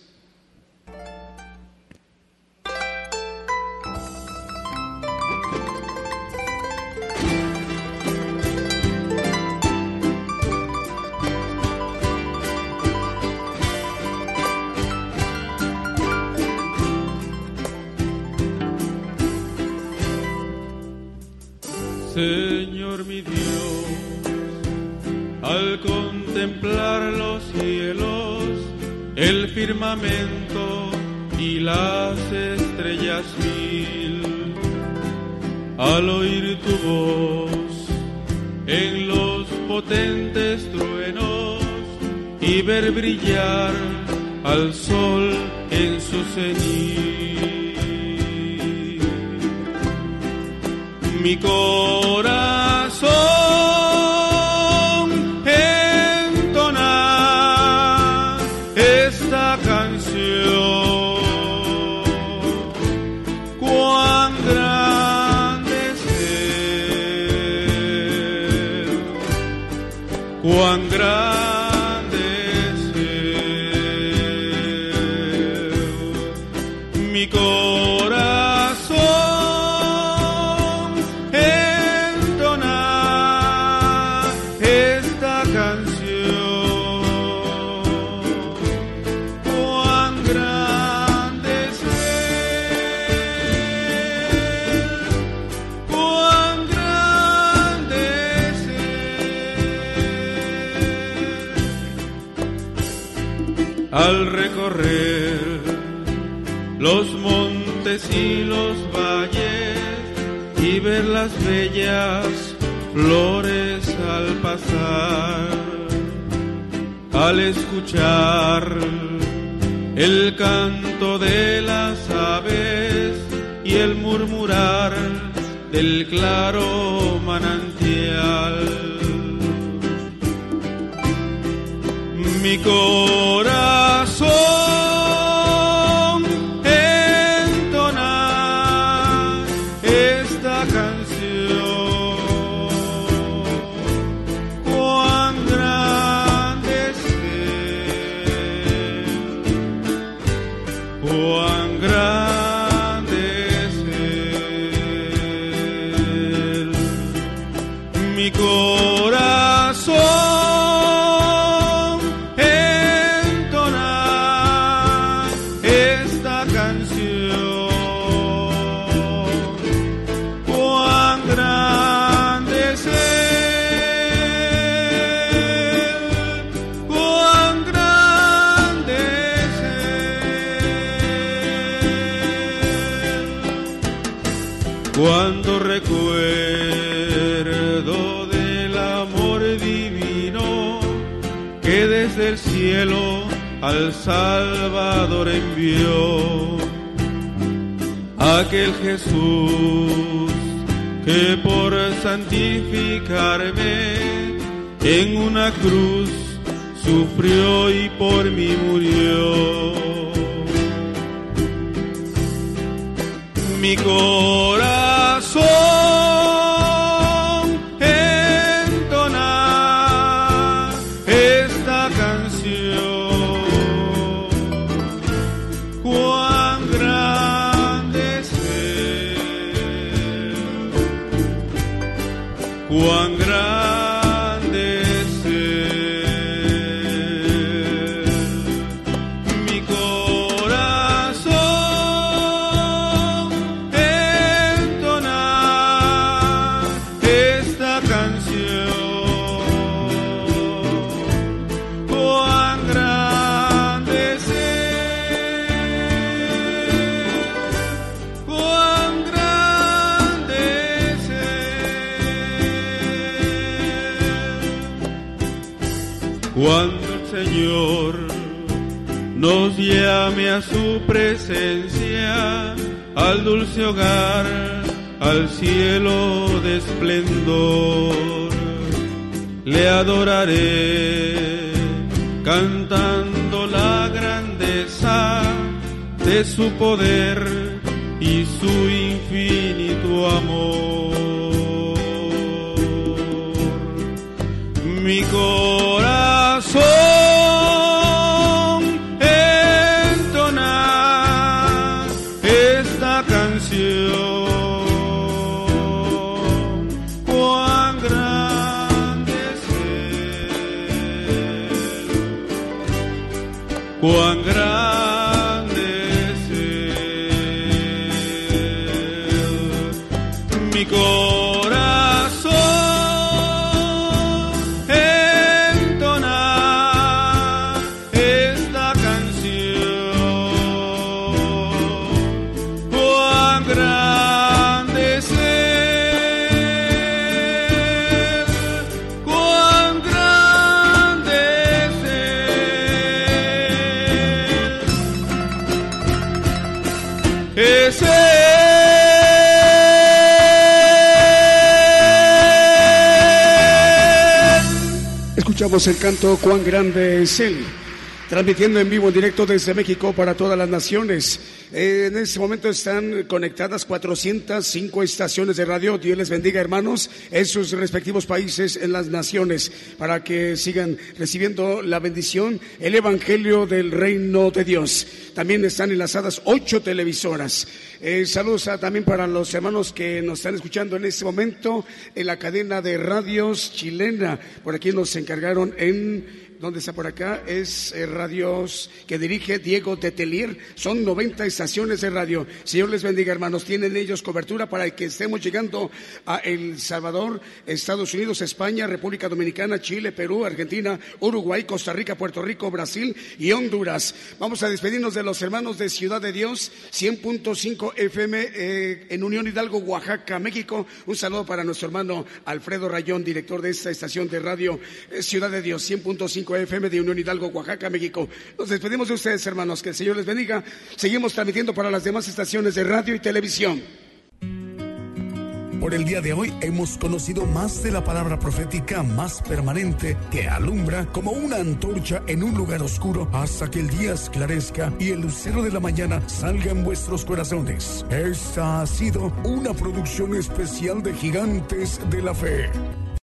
Señor mi Dios, al contemplar los cielos, el firmamento y las estrellas mil, al oír tu voz en los potentes truenos y ver brillar al sol en su cenit mi corazón. las bellas flores al pasar, al escuchar el canto de las aves y el murmurar del claro manantial. Mi corazón aquel Jesús que por santificarme en una cruz sufrió y por mí murió. Mi corazón al cielo de esplendor. Le adoraré cantando la grandeza de su poder y su infinito amor. Mi corazón El canto Cuán grande es Él transmitiendo en vivo, en directo desde México para todas las naciones. En este momento están conectadas 405 estaciones de radio. Dios les bendiga, hermanos, en sus respectivos países, en las naciones, para que sigan recibiendo la bendición, el Evangelio del Reino de Dios. También están enlazadas ocho televisoras. Eh, saludos también para los hermanos que nos están escuchando en este momento en la cadena de radios chilena. Por aquí nos encargaron en ¿Dónde está por acá? Es eh, radios que dirige Diego Tetelier. Son 90 estaciones de radio. Señor les bendiga, hermanos. Tienen ellos cobertura para que estemos llegando a El Salvador, Estados Unidos, España, República Dominicana, Chile, Perú, Argentina, Uruguay, Costa Rica, Puerto Rico, Brasil y Honduras. Vamos a despedirnos de los hermanos de Ciudad de Dios, 100.5 FM eh, en Unión Hidalgo, Oaxaca, México. Un saludo para nuestro hermano Alfredo Rayón, director de esta estación de radio eh, Ciudad de Dios, 100.5 FM de Unión Hidalgo, Oaxaca, México. Nos despedimos de ustedes, hermanos. Que el Señor les bendiga. Seguimos transmitiendo para las demás estaciones de radio y televisión. Por el día de hoy hemos conocido más de la palabra profética más permanente que alumbra como una antorcha en un lugar oscuro hasta que el día esclarezca y el lucero de la mañana salga en vuestros corazones. Esta ha sido una producción especial de Gigantes de la Fe.